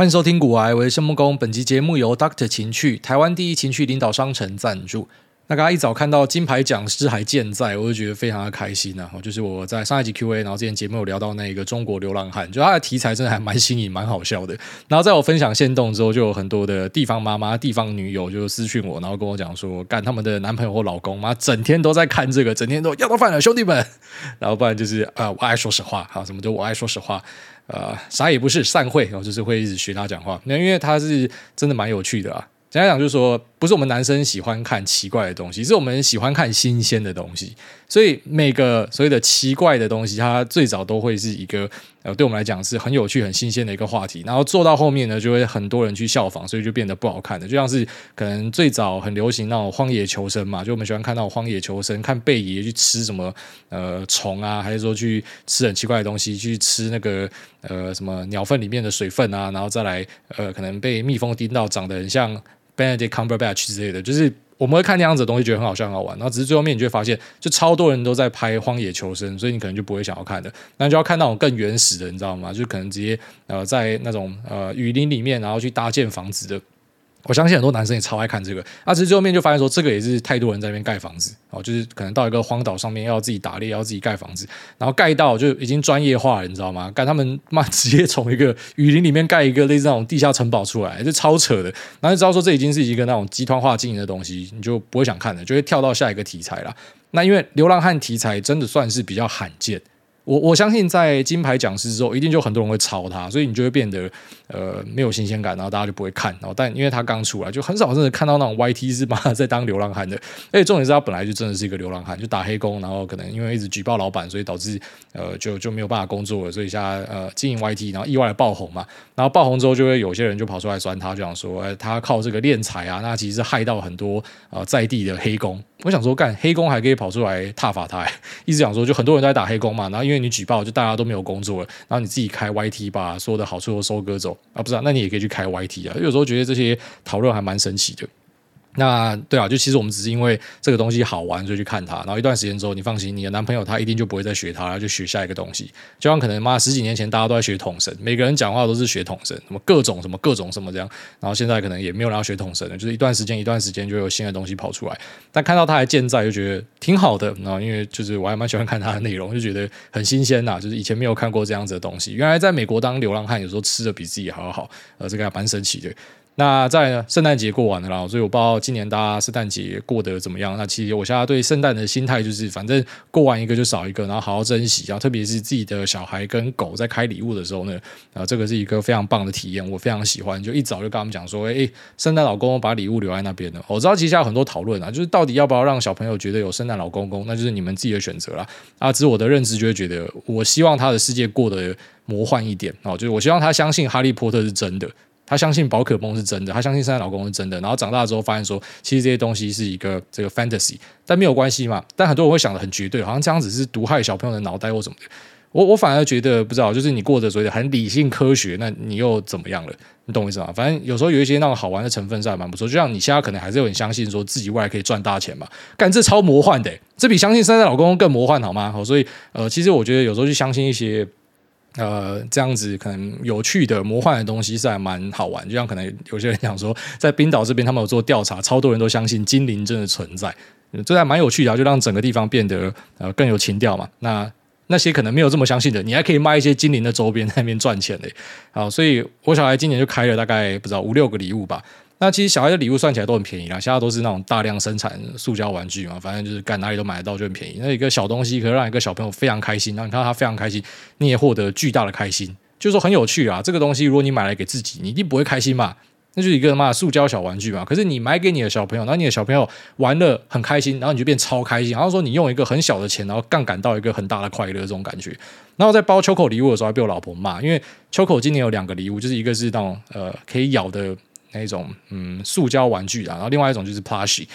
欢迎收听古癌，我是谢孟恭。本集节目由 Doctor 情趣台湾第一情趣领导商城赞助。那刚刚一早看到金牌讲师还健在，我就觉得非常的开心呢、啊。就是我在上一集 Q&A，然后之前节目有聊到那个中国流浪汉，就他的题材真的还蛮新颖、蛮好笑的。然后在我分享限动之后，就有很多的地方妈妈、地方女友就私讯我，然后跟我讲说，干他们的男朋友或老公嘛，整天都在看这个，整天都要到饭了，兄弟们。然后不然就是啊、我爱说实话，好，什么就我爱说实话，呃，啥也不是，散会，然后就是会一直学他讲话。那因为他是真的蛮有趣的啊。简单讲就是说，不是我们男生喜欢看奇怪的东西，是我们喜欢看新鲜的东西。所以每个所谓的奇怪的东西，它最早都会是一个呃，对我们来讲是很有趣、很新鲜的一个话题。然后做到后面呢，就会很多人去效仿，所以就变得不好看的。就像是可能最早很流行那种荒野求生嘛，就我们喜欢看那种荒野求生，看贝爷去吃什么呃虫啊，还是说去吃很奇怪的东西，去吃那个呃什么鸟粪里面的水分啊，然后再来呃可能被蜜蜂叮到，长得很像 Benedict Cumberbatch 之类的，就是。我们会看那样子的东西，觉得很好笑、很好玩，然后只是最后面你就会发现，就超多人都在拍《荒野求生》，所以你可能就不会想要看的，那就要看那种更原始的，你知道吗？就可能直接呃在那种呃雨林里面，然后去搭建房子的。我相信很多男生也超爱看这个，啊，其实最后面就发现说，这个也是太多人在那边盖房子哦，就是可能到一个荒岛上面要自己打猎，要自己盖房子，然后盖到就已经专业化了，你知道吗？干他们 妈直接从一个雨林里面盖一个类似那种地下城堡出来，就超扯的，然后就知道说这已经是一个那种集团化经营的东西，你就不会想看了，就会跳到下一个题材了。那因为流浪汉题材真的算是比较罕见。我我相信在金牌讲师之后，一定就很多人会抄他，所以你就会变得呃没有新鲜感，然后大家就不会看。然后但因为他刚出来，就很少真的看到那种 YT 是把他在当流浪汉的。而且重点是他本来就真的是一个流浪汉，就打黑工，然后可能因为一直举报老板，所以导致呃就就没有办法工作了。所以现在呃经营 YT，然后意外的爆红嘛。然后爆红之后，就会有些人就跑出来酸他，就想说，哎，他靠这个敛财啊，那其实是害到很多呃在地的黑工。我想说，干黑工还可以跑出来挞伐他，一直讲说，就很多人都在打黑工嘛。然后因为你举报，就大家都没有工作了。然后你自己开 YT 把所有的好处都收割走啊，不是啊？那你也可以去开 YT 啊。有时候觉得这些讨论还蛮神奇的。那对啊，就其实我们只是因为这个东西好玩，所以去看它。然后一段时间之后，你放心，你的男朋友他一定就不会再学它然后，就学下一个东西。就像可能妈十几年前大家都在学统神，每个人讲话都是学统神，什么各种什么各种什么这样。然后现在可能也没有人要学统神了，就是一段时间一段时间就有新的东西跑出来。但看到它还健在，就觉得挺好的。然后因为就是我还蛮喜欢看它的内容，就觉得很新鲜呐。就是以前没有看过这样子的东西。原来在美国当流浪汉，有时候吃的比自己还要好，呃，这个还蛮神奇的。那在呢，圣诞节过完了啦，所以我不知道今年大家圣诞节过得怎么样。那其实我现在对圣诞的心态就是，反正过完一个就少一个，然后好好珍惜。然后特别是自己的小孩跟狗在开礼物的时候呢，啊，这个是一个非常棒的体验，我非常喜欢。就一早就跟他们讲说，哎，圣诞老公公把礼物留在那边了。我知道其实有很多讨论啊，就是到底要不要让小朋友觉得有圣诞老公公，那就是你们自己的选择啦。啊，只是我的认知就会觉得，我希望他的世界过得魔幻一点哦，就是我希望他相信哈利波特是真的。他相信宝可梦是真的，他相信圣诞老公是真的，然后长大之后发现说，其实这些东西是一个这个 fantasy，但没有关系嘛。但很多人会想的很绝对，好像这样子是毒害小朋友的脑袋或什么的。我我反而觉得不知道，就是你过着所谓的很理性科学，那你又怎么样了？你懂我意思吗？反正有时候有一些那种好玩的成分在蛮不错。就像你现在可能还是有点相信说自己未来可以赚大钱嘛，干这超魔幻的，这比相信圣诞老公公更魔幻好吗？好，所以呃，其实我觉得有时候去相信一些。呃，这样子可能有趣的魔幻的东西是还蛮好玩，就像可能有些人讲说，在冰岛这边他们有做调查，超多人都相信精灵真的存在，这还蛮有趣的，就让整个地方变得呃更有情调嘛。那 那些可能没有这么相信的，你还可以卖一些精灵的周边那边赚钱嘞。好，所以我小孩今年就开了大概不知道五六个礼物吧。那其实小孩的礼物算起来都很便宜啦，现在都是那种大量生产塑胶玩具嘛，反正就是干哪里都买得到就很便宜。那一个小东西可以让一个小朋友非常开心，然后你看到他非常开心，你也获得巨大的开心，就是说很有趣啊。这个东西如果你买来给自己，你一定不会开心嘛，那就是一个妈的塑胶小玩具嘛。可是你买给你的小朋友，然后你的小朋友玩的很开心，然后你就变超开心。然后说你用一个很小的钱，然后杠杆到一个很大的快乐这种感觉。然后在包秋口礼物的时候，还被我老婆骂，因为秋口今年有两个礼物，就是一个是那种呃可以咬的。那一种嗯，塑胶玩具啊，然后另外一种就是 Plushy，。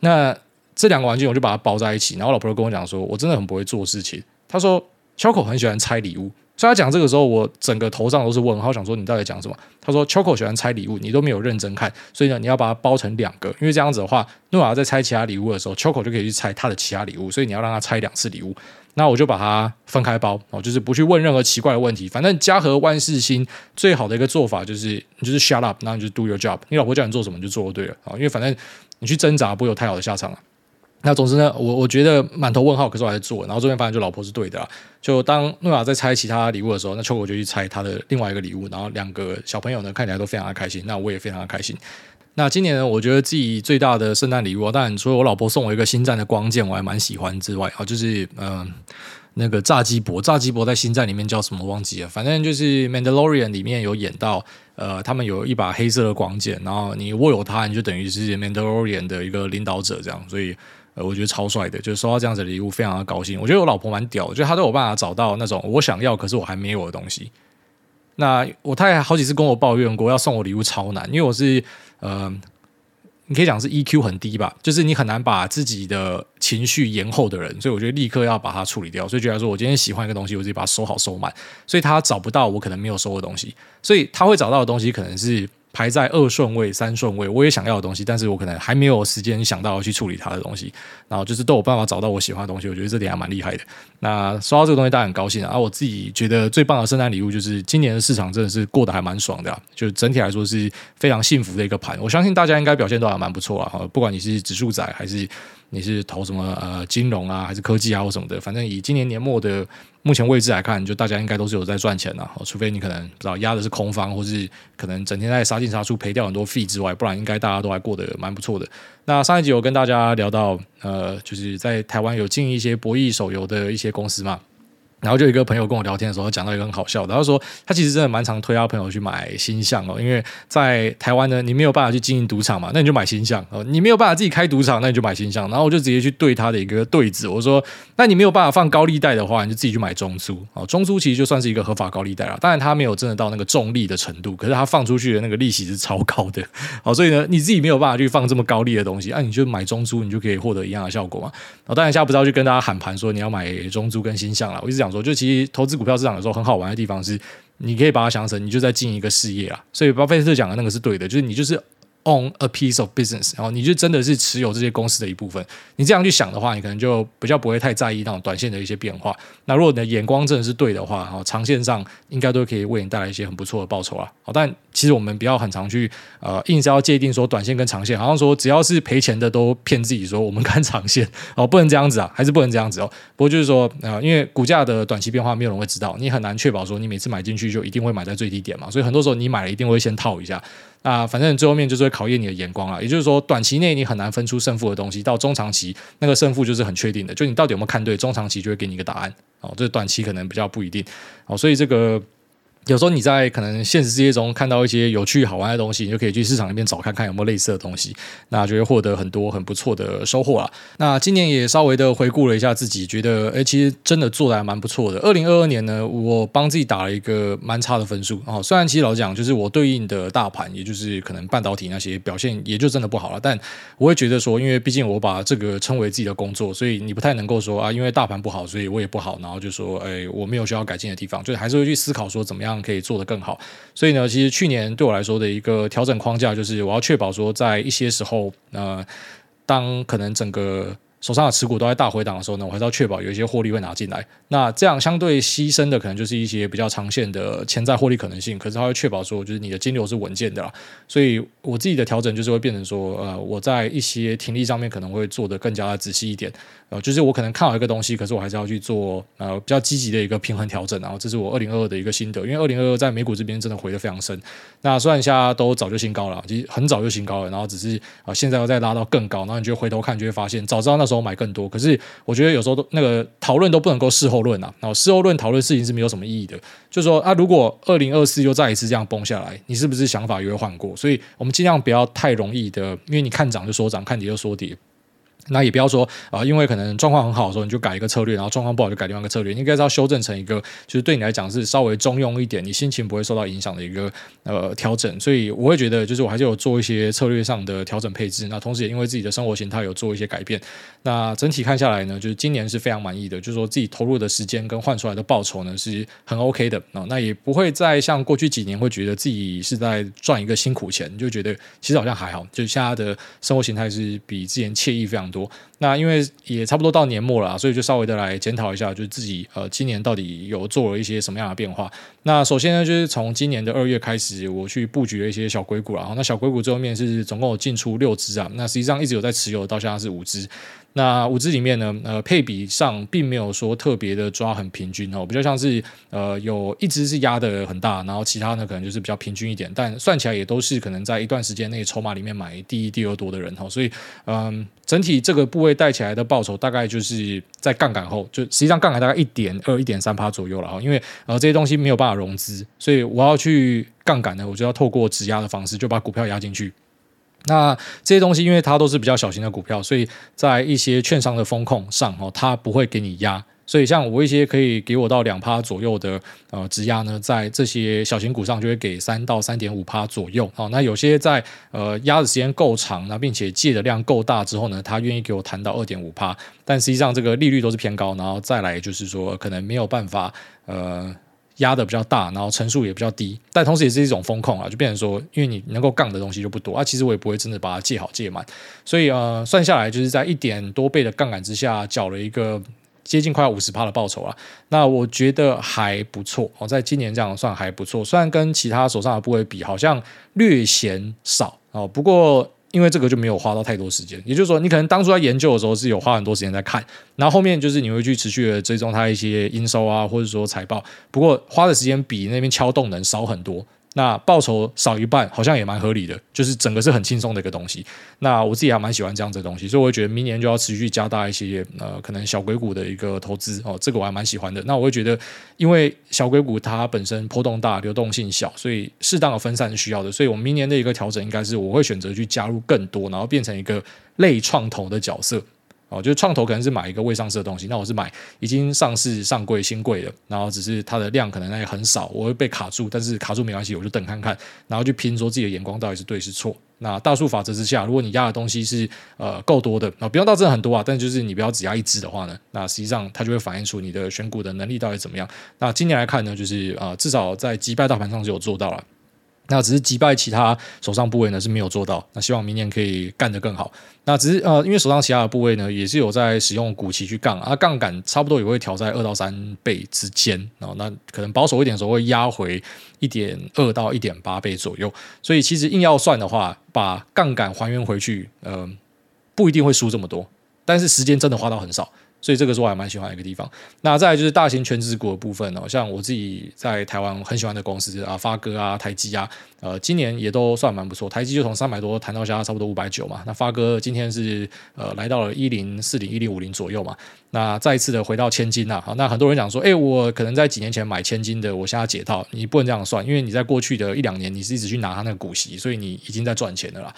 那这两个玩具我就把它包在一起，然后老婆就跟我讲说，我真的很不会做事情。她说，小口很喜欢拆礼物，所以他讲这个时候，我整个头上都是问号，想说你到底讲什么？他说 Choco 喜欢拆礼物，你都没有认真看，所以呢，你要把它包成两个，因为这样子的话，诺亚在拆其他礼物的时候，Choco 就可以去拆他的其他礼物，所以你要让他拆两次礼物。那我就把它分开包哦，就是不去问任何奇怪的问题。反正家和万事兴，最好的一个做法就是你就是 shut up，然后你就 do your job。你老婆叫你做什么你就做就对了啊，因为反正你去挣扎不会有太好的下场啊。那总之呢，我我觉得满头问号，可是我还是做。然后这边发现就老婆是对的啦。就当诺亚在拆其他礼物的时候，那秋果就去拆他的另外一个礼物。然后两个小朋友呢看起来都非常的开心，那我也非常的开心。那今年呢，我觉得自己最大的圣诞礼物，当然除了我老婆送我一个星战的光剑，我还蛮喜欢之外，啊，就是嗯、那个炸鸡伯，炸鸡伯在星战里面叫什么忘记了，反正就是《Mandalorian》里面有演到，呃，他们有一把黑色的光剑，然后你握有它，你就等于是《Mandalorian》的一个领导者这样，所以呃，我觉得超帅的，就是收到这样子的礼物，非常的高兴。我觉得我老婆蛮屌，就她都有办法找到那种我想要可是我还没有的东西。那我太太好几次跟我抱怨过，要送我礼物超难，因为我是。呃，你可以讲是 EQ 很低吧，就是你很难把自己的情绪延后的人，所以我觉得立刻要把它处理掉。所以觉得说我今天喜欢一个东西，我自己把它收好收满，所以他找不到我可能没有收的东西，所以他会找到的东西可能是。排在二顺位、三顺位，我也想要的东西，但是我可能还没有时间想到要去处理它的东西，然后就是都有办法找到我喜欢的东西，我觉得这点还蛮厉害的。那收到这个东西，大家很高兴啊！我自己觉得最棒的圣诞礼物就是今年的市场真的是过得还蛮爽的，就整体来说是非常幸福的一个盘。我相信大家应该表现都还蛮不错啊，不管你是指数仔还是。你是投什么呃金融啊，还是科技啊或什么的？反正以今年年末的目前位置来看，就大家应该都是有在赚钱的。除非你可能不知道压的是空方，或是可能整天在杀进杀出赔掉很多费之外，不然应该大家都还过得蛮不错的。那上一集有跟大家聊到，呃，就是在台湾有进一些博弈手游的一些公司嘛。然后就有一个朋友跟我聊天的时候，讲到一个很好笑的，他说他其实真的蛮常推他朋友去买新象哦，因为在台湾呢，你没有办法去经营赌场嘛，那你就买新象哦，你没有办法自己开赌场，那你就买新象。然后我就直接去对他的一个对子，我说，那你没有办法放高利贷的话，你就自己去买中租哦，中租其实就算是一个合法高利贷了，当然他没有真的到那个重利的程度，可是他放出去的那个利息是超高的，哦，所以呢，你自己没有办法去放这么高利的东西，那、啊、你就买中租，你就可以获得一样的效果嘛。哦，当然现在不知道去跟大家喊盘说你要买中租跟新象了，我一直讲说，就其实投资。股票市场的时候很好玩的地方是，你可以把它想成你就在进一个事业啊，所以巴菲特讲的那个是对的，就是你就是。On a piece of business，然后你就真的是持有这些公司的一部分。你这样去想的话，你可能就比较不会太在意那种短线的一些变化。那如果你的眼光真的是对的话，哈，长线上应该都可以为你带来一些很不错的报酬啊。好，但其实我们不要很常去呃，硬是要界定说短线跟长线，好像说只要是赔钱的都骗自己说我们看长线哦，不能这样子啊，还是不能这样子哦。不过就是说啊、因为股价的短期变化没有人会知道，你很难确保说你每次买进去就一定会买在最低点嘛。所以很多时候你买了一定会先套一下。啊，反正最后面就是会考验你的眼光啊，也就是说，短期内你很难分出胜负的东西，到中长期那个胜负就是很确定的，就你到底有没有看对，中长期就会给你一个答案。哦，这短期可能比较不一定。哦，所以这个。有时候你在可能现实世界中看到一些有趣好玩的东西，你就可以去市场里面找看看有没有类似的东西，那就会获得很多很不错的收获啦。那今年也稍微的回顾了一下自己，觉得诶，其实真的做的还蛮不错的。二零二二年呢，我帮自己打了一个蛮差的分数哦。虽然其实老讲，就是我对应的大盘，也就是可能半导体那些表现也就真的不好了。但我会觉得说，因为毕竟我把这个称为自己的工作，所以你不太能够说啊，因为大盘不好，所以我也不好，然后就说诶，我没有需要改进的地方，就还是会去思考说怎么样。可以做得更好，所以呢，其实去年对我来说的一个调整框架就是，我要确保说，在一些时候，呃，当可能整个手上的持股都在大回档的时候呢，我还是要确保有一些获利会拿进来。那这样相对牺牲的，可能就是一些比较长线的潜在获利可能性。可是它会确保说，就是你的金流是稳健的啦。所以我自己的调整就是会变成说，呃，我在一些停利上面可能会做得更加的仔细一点。呃，就是我可能看好一个东西，可是我还是要去做呃比较积极的一个平衡调整。然后这是我二零二二的一个心得，因为二零二二在美股这边真的回得非常深。那虽然现在都早就新高了，其实很早就新高了，然后只是啊、现在要再拉到更高，然后你就回头看就会发现，早知道那时候买更多。可是我觉得有时候都那个讨论都不能够事后论啊，然后事后论讨论事情是没有什么意义的。就是说啊，如果二零二四又再一次这样崩下来，你是不是想法也会换过？所以我们尽量不要太容易的，因为你看涨就说涨，看跌就说跌。那也不要说啊、因为可能状况很好的时候你就改一个策略，然后状况不好就改另外一个策略，应该是要修正成一个就是对你来讲是稍微中庸一点，你心情不会受到影响的一个呃调整。所以我会觉得，就是我还是有做一些策略上的调整配置。那同时也因为自己的生活形态有做一些改变。那整体看下来呢，就是今年是非常满意的，就是说自己投入的时间跟换出来的报酬呢是很 OK 的啊。那也不会再像过去几年会觉得自己是在赚一个辛苦钱，就觉得其实好像还好，就现在的生活形态是比之前惬意非常多。那因为也差不多到年末了，所以就稍微的来检讨一下，就是自己呃今年到底有做了一些什么样的变化。那首先呢，就是从今年的二月开始，我去布局了一些小硅谷了。那小硅谷最后面是总共有进出六只啊，那实际上一直有在持有，到现在是五只。那五只里面呢，呃，配比上并没有说特别的抓很平均哦，比较像是呃有一只是压的很大，然后其他呢可能就是比较平均一点，但算起来也都是可能在一段时间内筹码里面买第一、第二多的人哈，所以嗯，整体这个部位带起来的报酬大概就是在杠杆后，就实际上杠杆大概一点二、一点三趴左右了哈，因为呃这些东西没有办法融资，所以我要去杠杆呢，我就要透过质押的方式就把股票压进去。那这些东西，因为它都是比较小型的股票，所以在一些券商的风控上，哦，它不会给你压。所以像我一些可以给我到两趴左右的呃质押呢，在这些小型股上就会给三到三点五趴左右。哦，那有些在呃压的时间够长，那并且借的量够大之后呢，他愿意给我谈到二点五趴。但实际上这个利率都是偏高，然后再来就是说可能没有办法呃。压的比较大，然后成数也比较低，但同时也是一种风控啊，就变成说，因为你能够杠的东西就不多啊，其实我也不会真的把它借好借满，所以呃，算下来就是在一点多倍的杠杆之下，缴了一个接近快要五十趴的报酬啊，那我觉得还不错哦，在今年这样算还不错，虽然跟其他手上的部位比好像略嫌少哦，不过。因为这个就没有花到太多时间，也就是说，你可能当初在研究的时候是有花很多时间在看，然后后面就是你会去持续的追踪它一些营收啊，或者说财报，不过花的时间比那边敲动能少很多。那报酬少一半，好像也蛮合理的，就是整个是很轻松的一个东西。那我自己还蛮喜欢这样子的东西，所以我觉得明年就要持续加大一些呃，可能小鬼股的一个投资哦，这个我还蛮喜欢的。那我会觉得，因为小鬼股它本身波动大，流动性小，所以适当的分散是需要的。所以我明年的一个调整应该是我会选择去加入更多，然后变成一个类创投的角色。哦，就是创投可能是买一个未上市的东西，那我是买已经上市上柜新柜的，然后只是它的量可能也很少，我会被卡住，但是卡住没关系，我就等看看，然后去拼说自己的眼光到底是对是错。那大数法则之下，如果你压的东西是呃够多的，啊，不用到真的很多啊，但就是你不要只压一支的话呢，那实际上它就会反映出你的选股的能力到底怎么样。那今年来看呢，就是啊、呃，至少在击败大盘上是有做到了。那只是击败其他手上部位呢是没有做到，那希望明年可以干得更好。那只是呃，因为手上其他的部位呢也是有在使用股期去杠啊，杠杆差不多也会调在二到三倍之间，然后那可能保守一点的时候会压回一点二到一点八倍左右。所以其实硬要算的话，把杠杆还原回去，嗯、呃，不一定会输这么多，但是时间真的花到很少。所以这个是我还蛮喜欢的一个地方。那再来就是大型全值股的部分哦，像我自己在台湾很喜欢的公司啊，发哥啊、台积啊，呃，今年也都算蛮不错。台积就从三百多谈到现在差不多五百九嘛。那发哥今天是呃来到了一零四零、一零五零左右嘛。那再一次的回到千金呐，好，那很多人讲说，哎，我可能在几年前买千金的，我现在解套，你不能这样算，因为你在过去的一两年你是一直去拿他那个股息，所以你已经在赚钱了啦。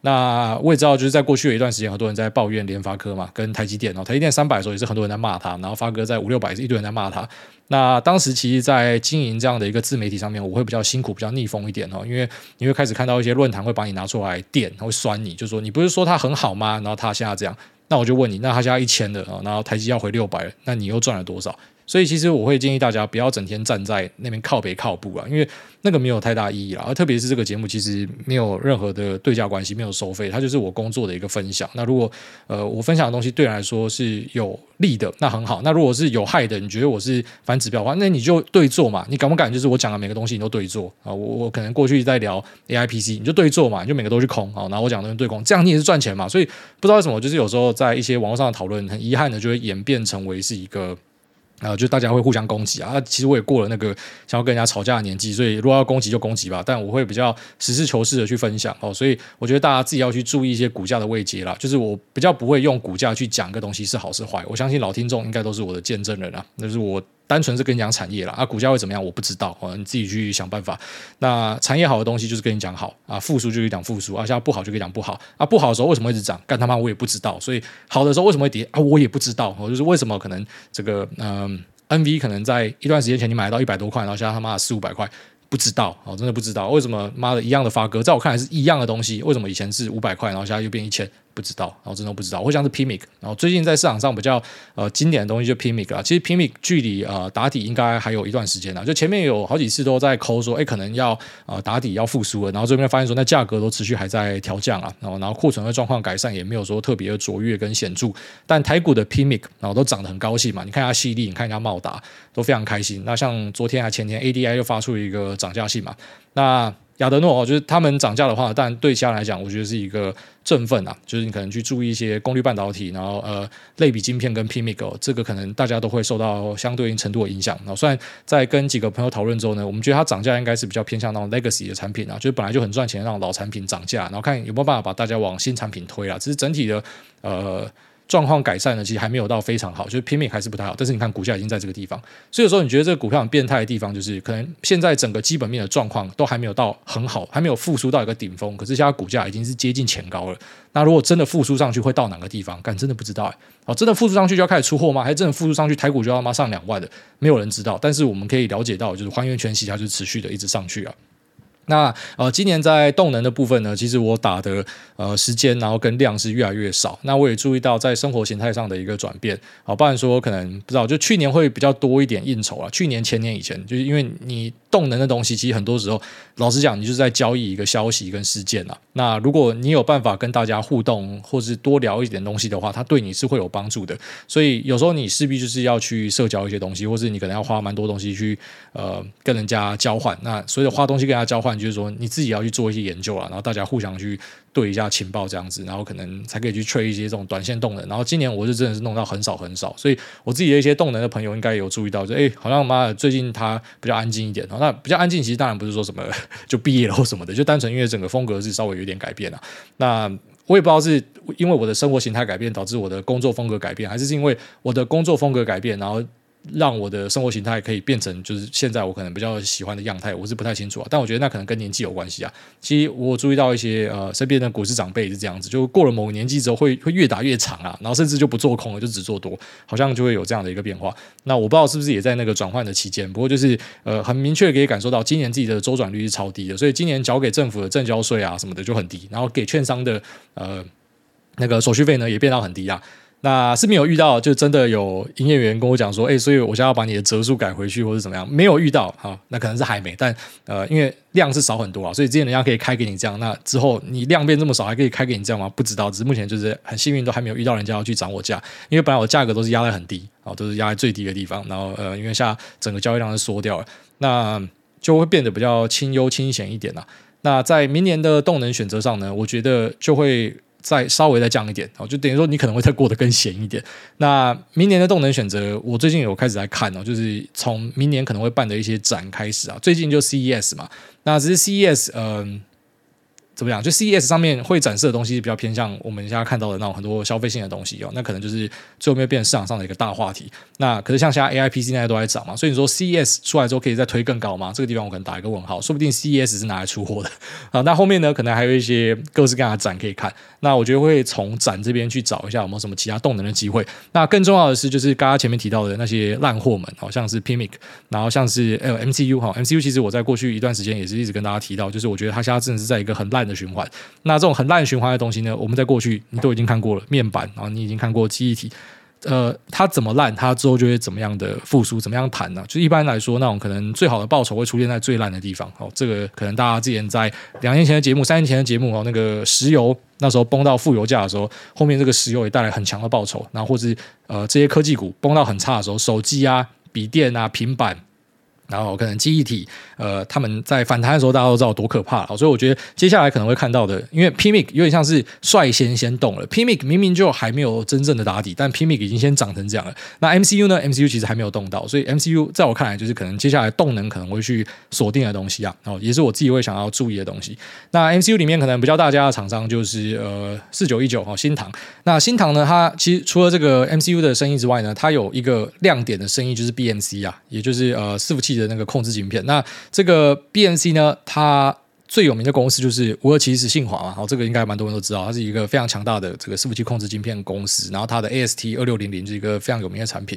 那我也知道，就是在过去的一段时间，很多人在抱怨联发科嘛，跟台积电哦。台积电三百的时候也是很多人在骂他，然后发哥在五六百是一堆人在骂他。那当时其实，在经营这样的一个自媒体上面，我会比较辛苦，比较逆风一点哦，因为你会开始看到一些论坛会把你拿出来电，会酸你，就说你不是说他很好吗？然后他现在这样，那我就问你，那他现在一千的啊，然后台积要回六百，那你又赚了多少？所以其实我会建议大家不要整天站在那边靠北靠步啊，因为那个没有太大意义啦。而特别是这个节目其实没有任何的对价关系，没有收费，它就是我工作的一个分享。那如果呃我分享的东西对你来说是有利的，那很好。那如果是有害的，你觉得我是反指标的话，那你就对做嘛。你敢不敢就是我讲的每个东西你都对做啊？我我可能过去在聊 AIPC，你就对做嘛，你就每个都去空啊。然后我讲的对空，这样你也是赚钱嘛。所以不知道为什么，就是有时候在一些网络上的讨论，很遗憾的就会演变成为是一个。啊、就大家会互相攻击啊。其实我也过了那个想要跟人家吵架的年纪，所以如果要攻击就攻击吧。但我会比较实事求是的去分享哦。所以我觉得大家自己要去注意一些股价的位阶啦。就是我比较不会用股价去讲个东西是好是坏。我相信老听众应该都是我的见证人啊。那是我单纯是跟你讲产业啦，啊，股价会怎么样我不知道，哦，你自己去想办法。那产业好的东西就是跟你讲好啊，复苏就可以讲复苏啊，现在不好就可以讲不好啊，不好的时候为什么会一直涨？干他妈我也不知道，所以好的时候为什么会跌啊？我也不知道，哦，就是为什么可能这个嗯、呃、NV 可能在一段时间前你买到一百多块，然后现在他妈的四五百块。不知道哦，真的不知道为什么妈的一样的发哥，在我看来是一样的东西，为什么以前是五百块，然后现在又变一千？不知道，然后真的不知道。我想是 PMIC，然后最近在市场上比较呃经典的东西就 PMIC 啊。其实 PMIC 距离呃打底应该还有一段时间了。就前面有好几次都在抠说，哎，可能要呃打底要复苏了，然后这边发现说那价格都持续还在调降啊，然后然后库存的状况改善也没有说特别的卓越跟显著。但台股的 PMIC 然后都涨得很高兴嘛，你看一下矽力，你看一下茂达都非常开心。那像昨天还前天 ADI 又发出一个涨价信嘛，那。亚德诺哦，就是他们涨价的话，但对其他来讲，我觉得是一个振奋啊。就是你可能去注意一些功率半导体，然后呃，类比晶片跟 PMIC，哦，这个可能大家都会受到相对应程度的影响。然后虽然在跟几个朋友讨论之后呢，我们觉得它涨价应该是比较偏向那种 legacy 的产品啊，就是本来就很赚钱的那种老产品涨价，然后看有没有办法把大家往新产品推啊。只是整体的呃。状况改善呢，其实还没有到非常好，就是拼命还是不太好。但是你看股价已经在这个地方，所以有时候你觉得这个股票很变态的地方，就是可能现在整个基本面的状况都还没有到很好，还没有复苏到一个顶峰。可是现在股价已经是接近前高了。那如果真的复苏上去，会到哪个地方？干真的不知道哎。哦，真的复苏上去就要开始出货吗？还真的复苏上去台股就要妈上两万的？没有人知道。但是我们可以了解到，就是还原全息它就持续的一直上去啊。那呃，今年在动能的部分呢，其实我打的呃时间，然后跟量是越来越少。那我也注意到在生活形态上的一个转变。好，不然说可能不知道，就去年会比较多一点应酬啊。去年前年以前，就是因为你动能的东西，其实很多时候，老实讲，你就是在交易一个消息跟事件啊。那如果你有办法跟大家互动，或是多聊一点东西的话，它对你是会有帮助的。所以有时候你势必就是要去社交一些东西，或是你可能要花蛮多东西去呃跟人家交换。那所以花东西跟人家交换。就是说你自己要去做一些研究啊，然后大家互相去对一下情报这样子，然后可能才可以去吹一些这种短线动能。然后今年我是真的是弄到很少很少，所以我自己的一些动能的朋友应该有注意到，就哎，好像妈的最近他比较安静一点。那比较安静，其实当然不是说什么就毕业了或什么的，就单纯因为整个风格是稍微有点改变了。那我也不知道是因为我的生活形态改变导致我的工作风格改变，还是是因为我的工作风格改变，然后。让我的生活形态可以变成就是现在我可能比较喜欢的样态，我是不太清楚啊。但我觉得那可能跟年纪有关系啊。其实我注意到一些呃身边的股市长辈是这样子，就过了某个年纪之后会会越打越长啊，然后甚至就不做空了，就只做多，好像就会有这样的一个变化。那我不知道是不是也在那个转换的期间，不过就是呃很明确可以感受到今年自己的周转率是超低的，所以今年缴给政府的证交税啊什么的就很低，然后给券商的呃那个手续费呢也变到很低啊。那是没有遇到，就真的有营业员跟我讲说，哎、所以我现在要把你的折数改回去，或者怎么样？没有遇到，好，那可能是还没，但呃，因为量是少很多啊，所以之前人家可以开给你这样，那之后你量变这么少，还可以开给你这样吗？不知道，只是目前就是很幸运，都还没有遇到人家要去涨我价，因为本来我价格都是压在很低，啊，都是压在最低的地方，然后呃，因为现在整个交易量是缩掉了，那就会变得比较清幽清闲一点了。那在明年的动能选择上呢，我觉得就会。再稍微再降一点哦，就等于说你可能会再过得更闲一点。那明年的动能选择，我最近有开始在看哦，就是从明年可能会办的一些展开始啊。最近就 CES 嘛，那只是 CES，嗯、怎么样？就 CES 上面会展示的东西比较偏向我们现在看到的那种很多消费性的东西哦，那可能就是最后面变成市场上的一个大话题。那可是像现在 AIPC 现在都在涨嘛，所以你说 CES 出来之后可以再推更高吗？这个地方我可能打一个问号，说不定 CES 是拿来出货的 啊。那后面呢，可能还有一些各式各样的展可以看。那我觉得会从展这边去找一下有没有什么其他动能的机会。那更重要的是，就是刚刚前面提到的那些烂货们，好像是 Pimic，然后像是 MCU 哈，MCU 其实我在过去一段时间也是一直跟大家提到，就是我觉得它现在真的是在一个很烂的循环，那这种很烂循环的东西呢，我们在过去你都已经看过了，面板，然后你已经看过记忆体，呃，它怎么烂，它之后就会怎么样的复苏，怎么样弹呢？就一般来说，那种可能最好的报酬会出现在最烂的地方。哦，这个可能大家之前在两年前的节目、三年前的节目哦，那个石油那时候崩到负油价的时候，后面这个石油也带来很强的报酬，然后或是呃这些科技股崩到很差的时候，手机啊、笔电啊、平板。然后可能记忆体，呃，他们在反弹的时候，大家都知道多可怕了。所以我觉得接下来可能会看到的，因为 PMIC 有点像是率先先动了。PMIC 明明就还没有真正的打底，但 PMIC 已经先涨成这样了。那 MCU 呢？MCU 其实还没有动到，所以 MCU 在我看来就是可能接下来动能可能会去锁定的东西啊。哦，也是我自己会想要注意的东西。那 MCU 里面可能比较大家的厂商就是呃四九一九哦，新唐。那新唐呢，它其实除了这个 MCU 的生意之外呢，它有一个亮点的生意就是 BMC 啊，也就是呃伺服器的那个控制晶片。那这个 BNC 呢，它最有名的公司就是五二七是信华嘛，好，这个应该蛮多人都知道，它是一个非常强大的这个伺服器控制晶片公司，然后它的 AST 二六零零是一个非常有名的产品。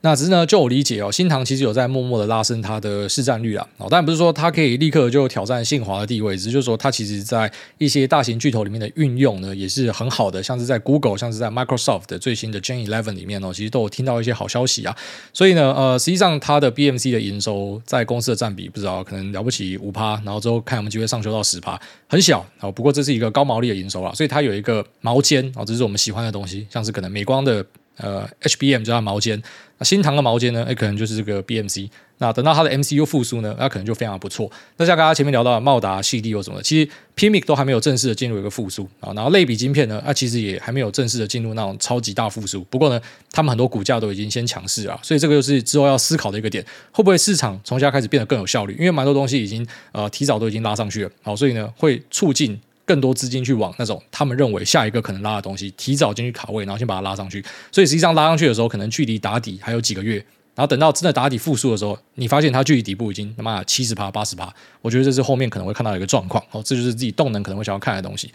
那只是呢，就我理解哦，新唐其实有在默默的拉升它的市占率啊，哦，当然不是说它可以立刻就挑战信华的地位，只是就是说它其实在一些大型巨头里面的运用呢，也是很好的，像是在 Google，像是在 Microsoft 的最新的 Gen Eleven 里面哦，其实都有听到一些好消息啊。所以呢，呃，实际上它的 BMC 的营收在公司的占比不知道可能了不起五趴，然后之后看有没有机会上修到十趴，很小哦。不过这是一个高毛利的营收啊，所以它有一个毛尖哦，这是我们喜欢的东西，像是可能美光的呃 HBM 叫它毛尖。那新唐的毛尖呢，诶，可能就是这个 BMC。那等到它的 MCU 复苏呢，那可能就非常不错。那像刚刚前面聊到的茂达、矽力有什么的，其实 PMIC 都还没有正式的进入一个复苏啊。然后类比晶片呢，那其实也还没有正式的进入那种超级大复苏。不过呢，他们很多股价都已经先强势了，所以这个就是之后要思考的一个点，会不会市场从现在开始变得更有效率？因为蛮多东西已经呃提早都已经拉上去了，好，所以呢会促进。更多资金去往那种他们认为下一个可能拉的东西，提早进去卡位，然后先把它拉上去。所以实际上拉上去的时候，可能距离打底还有几个月。然后等到真的打底复苏的时候，你发现它距离底部已经他妈七十趴、八十趴。我觉得这是后面可能会看到一个状况。哦，这就是自己动能可能会想要看的东西。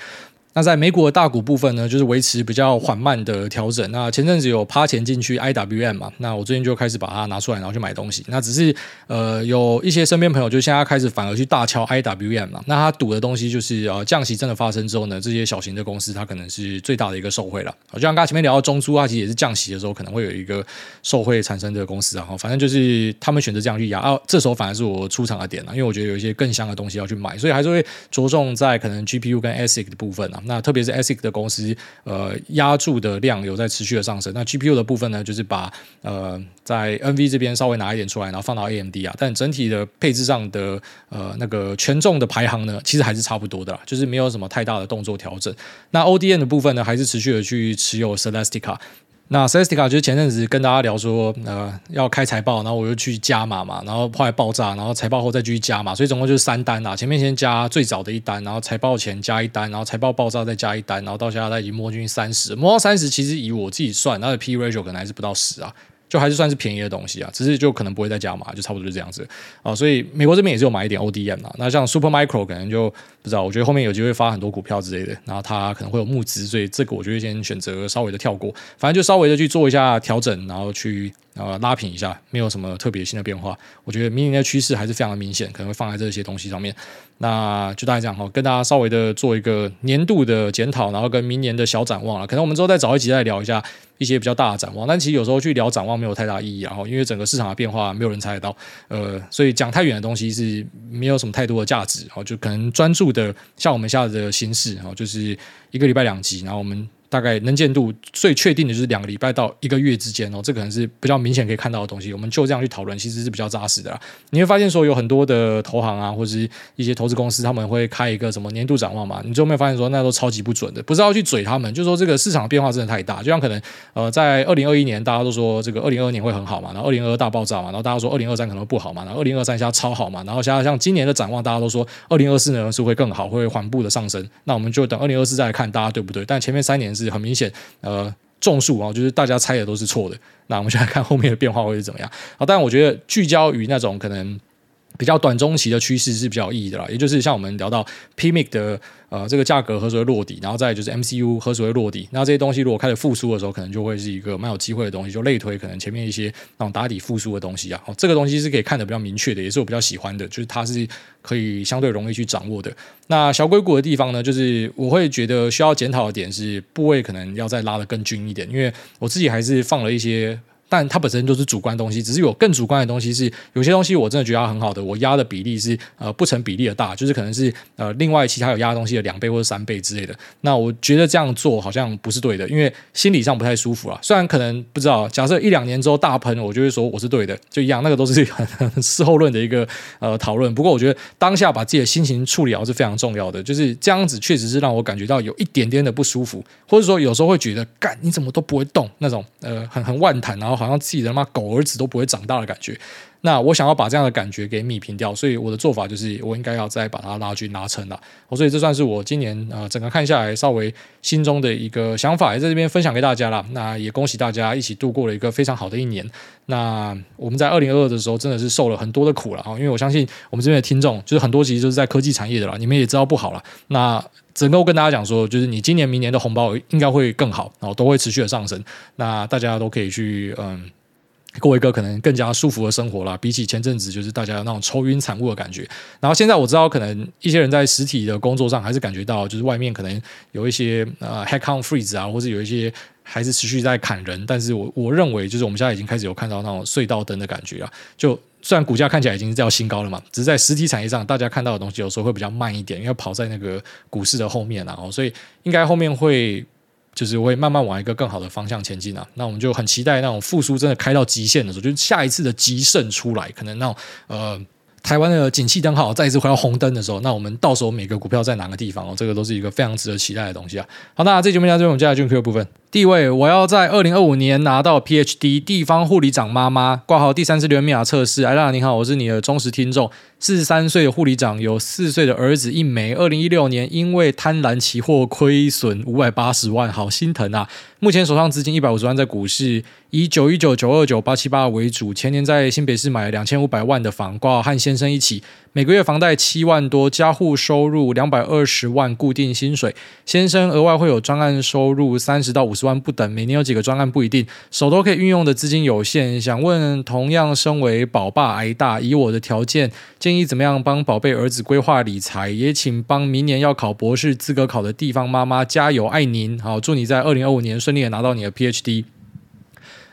那在美股的大股部分呢，就是维持比较缓慢的调整。那前阵子有趴钱进去 IWM 嘛，那我最近就开始把它拿出来，然后去买东西。那只是呃，有一些身边朋友就现在开始反而去大敲 IWM 嘛。那他赌的东西就是呃，降息真的发生之后呢，这些小型的公司它可能是最大的一个受惠了。就像刚前面聊到中租，它其实也是降息的时候可能会有一个受惠产生的公司啊。反正就是他们选择这样去压啊，这时候反而是我出场的点了，因为我觉得有一些更香的东西要去买，所以还是会着重在可能 GPU 跟 ASIC 的部分啊。那特别是 ASIC 的公司，呃，压住的量有在持续的上升。那 GPU 的部分呢，就是把呃在 NV 这边稍微拿一点出来，然后放到 AMD 啊。但整体的配置上的呃那个权重的排行呢，其实还是差不多的啦，就是没有什么太大的动作调整。那 ODN 的部分呢，还是持续的去持有 Celestica。那 s e s t i c a 就是前阵子跟大家聊说，呃，要开财报，然后我又去加码嘛，然后后来爆炸，然后财报后再继续加码，所以总共就是三单啦。前面先加最早的一单，然后财报前加一单，然后财报爆炸再加一单，然后到现在已经摸进去三十，摸到三十，其实以我自己算，它的 P ratio 可能还是不到十啊。就还是算是便宜的东西啊，只是就可能不会再加码，就差不多就这样子啊。所以美国这边也是有买一点 ODM 啊。那像 Supermicro 可能就不知道，我觉得后面有机会发很多股票之类的，然后它可能会有募资，所以这个我就会先选择稍微的跳过，反正就稍微的去做一下调整，然后去呃拉平一下，没有什么特别新的变化。我觉得明年的趋势还是非常的明显，可能会放在这些东西上面。那就大概这样哈，跟大家稍微的做一个年度的检讨，然后跟明年的小展望了。可能我们之后再找一集再聊一下一些比较大的展望。但其实有时候去聊展望没有太大意义，然后因为整个市场的变化没有人猜得到，呃，所以讲太远的东西是没有什么太多的价值。哦，就可能专注的像我们现在的形式，哦，就是一个礼拜两集，然后我们。大概能见度最确定的就是两个礼拜到一个月之间哦，这可能是比较明显可以看到的东西。我们就这样去讨论，其实是比较扎实的啦。你会发现说有很多的投行啊，或者是一些投资公司，他们会开一个什么年度展望嘛？你就没有发现说那都超级不准的？不是要去嘴他们，就是说这个市场变化真的太大。就像可能呃，在二零二一年大家都说这个二零二二年会很好嘛，然后二零二二大爆炸嘛，然后大家说二零二三可能不好嘛，然后二零二三现在超好嘛，然后现在像今年的展望，大家都说二零二四呢是会更好，会缓步的上升。那我们就等二零二四再来看大家对不对？但前面三年是很明显。呃，众数啊，就是大家猜的都是错的。那我们就来看后面的变化会是怎么样。好，但我觉得聚焦于那种可能比较短中期的趋势是比较有意义的啦。也就是像我们聊到 PMIC 的。呃，这个价格何时会落底？然后再就是 MCU 何时会落底？那这些东西如果开始复苏的时候，可能就会是一个蛮有机会的东西，就类推可能前面一些那种打底复苏的东西啊。哦，这个东西是可以看得比较明确的，也是我比较喜欢的，就是它是可以相对容易去掌握的。那小硅谷的地方呢，就是我会觉得需要检讨的点是部位可能要再拉得更均一点，因为我自己还是放了一些。但它本身就是主观东西，只是有更主观的东西是有些东西我真的觉得它很好的，我压的比例是呃不成比例的大，就是可能是呃另外其他有压东西的两倍或者三倍之类的。那我觉得这样做好像不是对的，因为心理上不太舒服啊。虽然可能不知道，假设一两年之后大喷，我就会说我是对的，就一样，那个都是很很事后论的一个呃讨论。不过我觉得当下把自己的心情处理好是非常重要的，就是这样子确实是让我感觉到有一点点的不舒服，或者说有时候会觉得干你怎么都不会动那种呃很很万谈，然后好像自己的妈狗儿子都不会长大的感觉。那我想要把这样的感觉给米平掉，所以我的做法就是我应该要再把它拉均拉成了。所以这算是我今年呃整个看下来稍微心中的一个想法，也在这边分享给大家了。那也恭喜大家一起度过了一个非常好的一年。那我们在二零二二的时候真的是受了很多的苦了啊，因为我相信我们这边的听众就是很多其实就是在科技产业的了，你们也知道不好了。那整个我跟大家讲说，就是你今年明年的红包应该会更好，然后都会持续的上升。那大家都可以去嗯。过一个可能更加舒服的生活啦，比起前阵子就是大家那种愁云惨雾的感觉。然后现在我知道，可能一些人在实体的工作上还是感觉到，就是外面可能有一些呃 headcount freeze 啊，或者有一些还是持续在砍人。但是我我认为，就是我们现在已经开始有看到那种隧道灯的感觉啊。就虽然股价看起来已经是叫新高了嘛，只是在实体产业上，大家看到的东西有时候会比较慢一点，因为跑在那个股市的后面，然后所以应该后面会。就是会慢慢往一个更好的方向前进啊，那我们就很期待那种复苏真的开到极限的时候，就是下一次的极盛出来，可能那种呃台湾的景气灯号再一次回到红灯的时候，那我们到时候每个股票在哪个地方哦，这个都是一个非常值得期待的东西啊。好，那这节目就到这边，我们接下来进入 Q 的部分。第一位，我要在二零二五年拿到 PhD，地方护理长妈妈挂号第三次流密码测试。艾拉，你好，我是你的忠实听众。四十三岁的护理长，有四岁的儿子一枚。二零一六年因为贪婪期货亏损五百八十万，好心疼啊！目前手上资金一百五十万在股市，以九一九、九二九、八七八为主。前年在新北市买了两千五百万的房，挂号和先生一起，每个月房贷七万多，加户收入两百二十万固定薪水。先生额外会有专案收入三十到五十万不等，每年有几个专案不一定，手头可以运用的资金有限。想问，同样身为宝爸挨大，以我的条件。建议怎么样帮宝贝儿子规划理财？也请帮明年要考博士资格考的地方妈妈加油，爱您！好，祝你在二零二五年顺利的拿到你的 PhD。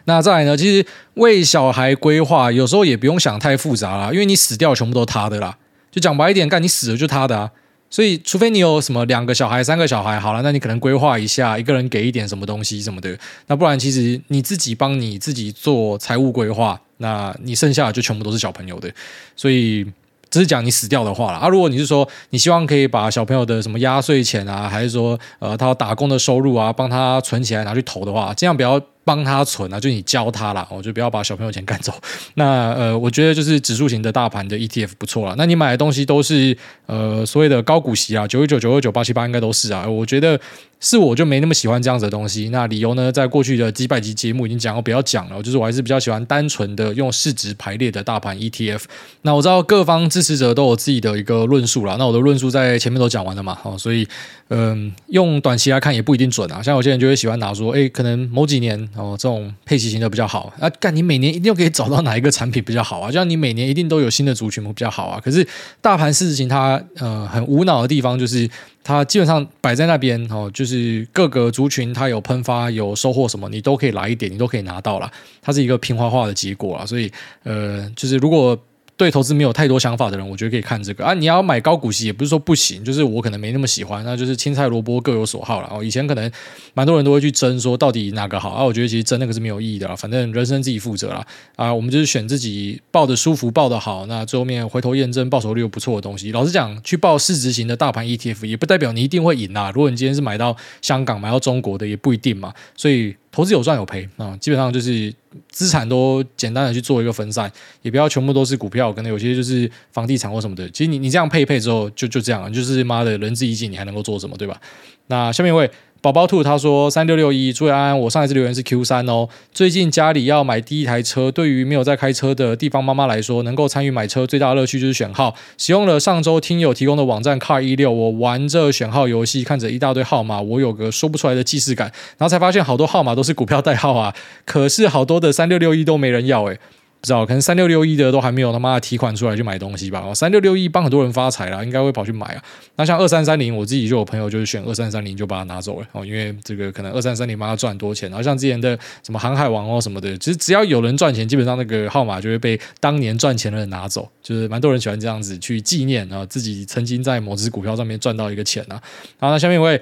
那再来呢？其实为小孩规划有时候也不用想太复杂啦，因为你死掉全部都他的啦。就讲白一点，干你死了就他的啊。所以除非你有什么两个小孩、三个小孩，好了，那你可能规划一下，一个人给一点什么东西什么的。那不然其实你自己帮你自己做财务规划，那你剩下的就全部都是小朋友的。所以。只是讲你死掉的话了啊！如果你是说你希望可以把小朋友的什么压岁钱啊，还是说呃他打工的收入啊，帮他存起来拿去投的话，尽量不要。帮他存啊，就你教他啦，我就不要把小朋友钱赶走。那呃，我觉得就是指数型的大盘的 ETF 不错啦。那你买的东西都是呃所谓的高股息啊，九一九、九二九、八七八应该都是啊。我觉得是我就没那么喜欢这样子的东西。那理由呢，在过去的几百集节目已经讲过，不要讲了。就是我还是比较喜欢单纯的用市值排列的大盘 ETF。那我知道各方支持者都有自己的一个论述啦。那我的论述在前面都讲完了嘛，哦，所以嗯、用短期来看也不一定准啊。像有些人就会喜欢拿说，哎，可能某几年。哦，这种配息型的比较好啊！干，你每年一定可以找到哪一个产品比较好啊？就像你每年一定都有新的族群比较好啊。可是大盘市值型它呃很无脑的地方就是它基本上摆在那边哦，就是各个族群它有喷发有收获什么，你都可以来一点，你都可以拿到了。它是一个平滑化的结果啊，所以呃，就是如果。对投资没有太多想法的人，我觉得可以看这个啊。你要买高股息，也不是说不行，就是我可能没那么喜欢，那就是青菜萝卜各有所好了。哦，以前可能蛮多人都会去争说到底哪个好啊，我觉得其实争那个是没有意义的啦，反正人生自己负责啦。啊。我们就是选自己抱的舒服、抱的好，那最后面回头验证报酬率又不错的东西。老实讲，去报市值型的大盘 ETF 也不代表你一定会赢啦。如果你今天是买到香港、买到中国的，也不一定嘛。所以。投资有赚有赔啊，基本上就是资产都简单的去做一个分散，也不要全部都是股票，可能有些就是房地产或什么的。其实你你这样配一配之后，就就这样，就是妈的仁至义尽，你还能够做什么，对吧？那下面一位。宝宝兔他说三六六一，注意安安，我上一次留言是 Q 三哦。最近家里要买第一台车，对于没有在开车的地方妈妈来说，能够参与买车最大的乐趣就是选号。使用了上周听友提供的网站 Car 一六，我玩着选号游戏，看着一大堆号码，我有个说不出来的既视感。然后才发现好多号码都是股票代号啊，可是好多的三六六一都没人要诶。不知道，可能三六六一的都还没有他妈的提款出来去买东西吧。三六六一帮很多人发财了，应该会跑去买啊。那像二三三零，我自己就有朋友就是选二三三零就把它拿走了哦，因为这个可能二三三零帮他赚很多钱。然后像之前的什么航海王哦什么的，其实只要有人赚钱，基本上那个号码就会被当年赚钱的人拿走，就是蛮多人喜欢这样子去纪念啊自己曾经在某只股票上面赚到一个钱啊。然后那下面一位。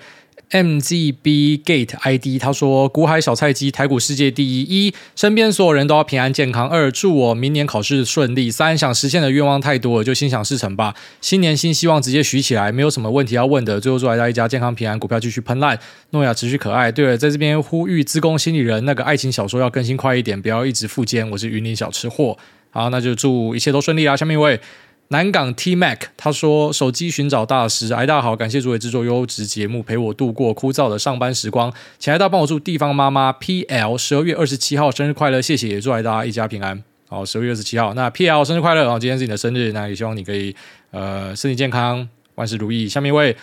MZB Gate ID，他说：“股海小菜鸡，台股世界第一。一，身边所有人都要平安健康。二，祝我明年考试顺利。三，想实现的愿望太多了，就心想事成吧。新年新希望，直接许起来，没有什么问题要问的。最后祝大家一家健康平安，股票继续喷烂，诺亚持续可爱。对了，在这边呼吁资工心理人，那个爱情小说要更新快一点，不要一直复健。我是云林小吃货。好，那就祝一切都顺利啊。下面一位。”南港 T Mac 他说：“手机寻找大师，哎大家好，感谢主委制作优质节目，陪我度过枯燥的上班时光。请癌大帮我祝地方妈妈 P L 十二月二十七号生日快乐，谢谢，也祝癌大一家平安。好，十二月二十七号，那 P L 生日快乐啊！今天是你的生日，那也希望你可以呃身体健康，万事如意。下面一位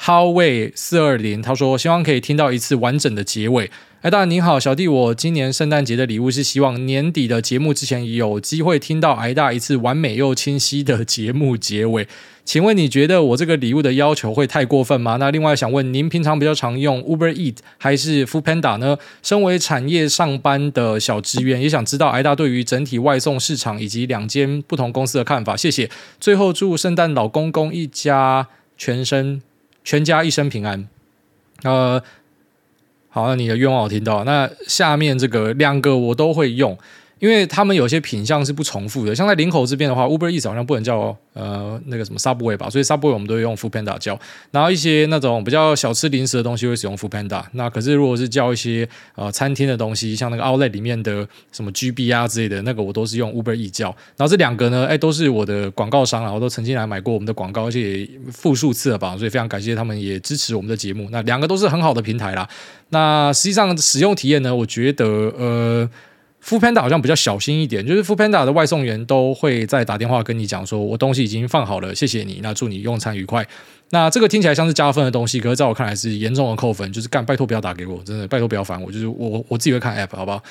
Howway 四二零他说：希望可以听到一次完整的结尾。”哎，大家您好，小弟，我今年圣诞节的礼物是希望年底的节目之前有机会听到癌大一次完美又清晰的节目结尾。请问你觉得我这个礼物的要求会太过分吗？那另外想问您，平常比较常用 Uber Eat 还是 Foodpanda 呢？身为产业上班的小职员，也想知道癌大对于整体外送市场以及两间不同公司的看法。谢谢。最后祝圣诞老公公一家全身全家一生平安。呃。好，那你的愿望我听到。那下面这个两个我都会用。因为他们有些品相是不重复的，像在林口这边的话，Uber Eats 好像不能叫呃那个什么 Subway 吧，所以 Subway 我们都会用 Foodpanda 叫。然后一些那种比较小吃零食的东西会使用 Foodpanda。那可是如果是叫一些呃餐厅的东西，像那个 Outlet 里面的什么 GB 啊之类的，那个我都是用 Uber Eats 叫。然后这两个呢，哎，都是我的广告商啊，我都曾经来买过我们的广告，而且复数次了吧，所以非常感谢他们也支持我们的节目。那两个都是很好的平台啦。那实际上使用体验呢，我觉得呃。Foodpanda 好像比较小心一点，就是 Foodpanda 的外送员都会在打电话跟你讲说，我东西已经放好了，谢谢你，那祝你用餐愉快。那这个听起来像是加分的东西，可是在我看来是严重的扣分，就是干，拜托不要打给我，真的拜托不要烦我，就是我我自己会看 app 好不好？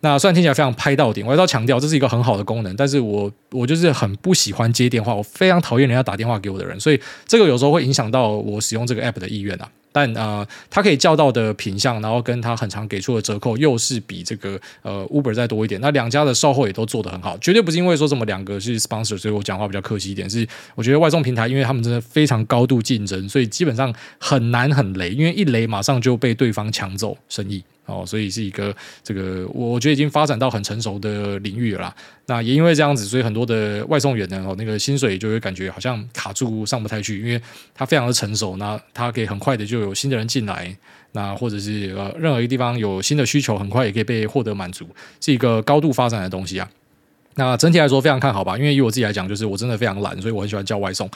那虽然听起来非常拍到点，我要强调这是一个很好的功能，但是我我就是很不喜欢接电话，我非常讨厌人家打电话给我的人，所以这个有时候会影响到我使用这个 app 的意愿啊。但呃，它可以叫到的品相，然后跟它很常给出的折扣，又是比这个呃 Uber 再多一点。那两家的售后也都做得很好，绝对不是因为说什么两个是 sponsor，所以我讲话比较客气一点。是我觉得外送平台，因为他们真的非常高度竞争，所以基本上很难很雷，因为一雷马上就被对方抢走生意。哦，所以是一个这个，我觉得已经发展到很成熟的领域了啦。那也因为这样子，所以很多的外送员呢，哦，那个薪水就会感觉好像卡住上不太去，因为他非常的成熟，那他可以很快的就有新的人进来，那或者是呃任何一个地方有新的需求，很快也可以被获得满足，是一个高度发展的东西啊。那整体来说非常看好吧，因为以我自己来讲，就是我真的非常懒，所以我很喜欢叫外送。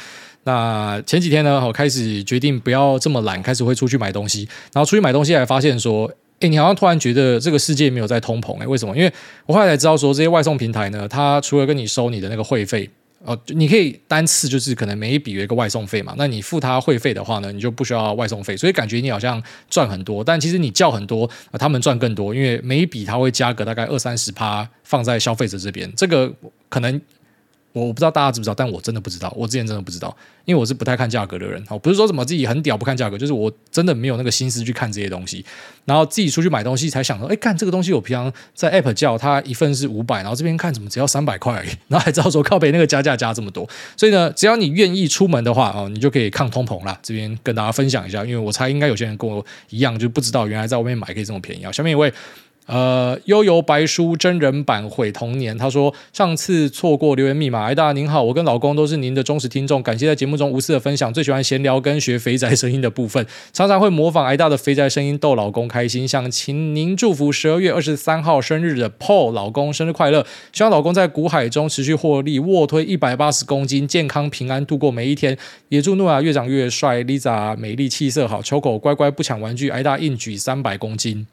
那前几天呢，我开始决定不要这么懒，开始会出去买东西，然后出去买东西还发现说。哎，你好像突然觉得这个世界没有在通膨哎？为什么？因为我后来才知道说，这些外送平台呢，它除了跟你收你的那个会费，哦，你可以单次就是可能每一笔有一个外送费嘛，那你付他会费的话呢，你就不需要外送费，所以感觉你好像赚很多，但其实你叫很多，他们赚更多，因为每一笔他会加个大概二三十趴放在消费者这边，这个可能。我不知道大家知不知道，但我真的不知道。我之前真的不知道，因为我是不太看价格的人。好，不是说什么自己很屌不看价格，就是我真的没有那个心思去看这些东西。然后自己出去买东西才想说，哎，看这个东西，我平常在 App 叫它一份是五百，然后这边看怎么只要三百块而已，然后还知道说靠北那个加价加这么多。所以呢，只要你愿意出门的话，哦，你就可以抗通膨啦。这边跟大家分享一下，因为我猜应该有些人跟我一样，就不知道原来在外面买可以这么便宜啊。下面一位。呃，悠游白书真人版毁童年。他说上次错过留言密码，癌大您好，我跟老公都是您的忠实听众，感谢在节目中无私的分享，最喜欢闲聊跟学肥宅声音的部分，常常会模仿癌大的肥宅声音逗老公开心。想请您祝福十二月二十三号生日的 Paul 老公生日快乐，希望老公在股海中持续获利，卧推一百八十公斤，健康平安度过每一天。也祝诺亚越长越帅，Lisa 美丽气色好，秋狗乖乖不抢玩具，癌大硬举三百公斤。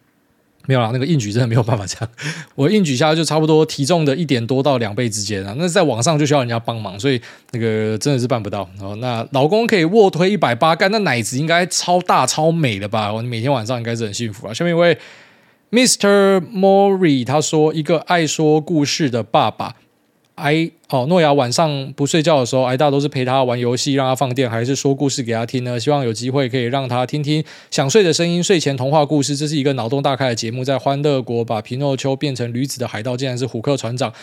没有啦，那个硬举真的没有办法这样。我硬举下来就差不多体重的一点多到两倍之间啊。那在网上就需要人家帮忙，所以那个真的是办不到。哦，那老公可以卧推一百八，干那奶子应该超大超美的吧？我每天晚上应该是很幸福啊。下面一位 Mr. Mori 他说：“一个爱说故事的爸爸。”哎，哦，诺亚晚上不睡觉的时候，挨大都是陪他玩游戏，让他放电，还是说故事给他听呢？希望有机会可以让他听听想睡的声音，睡前童话故事。这是一个脑洞大开的节目，在欢乐国把皮诺丘变成驴子的海盗，竟然是虎克船长。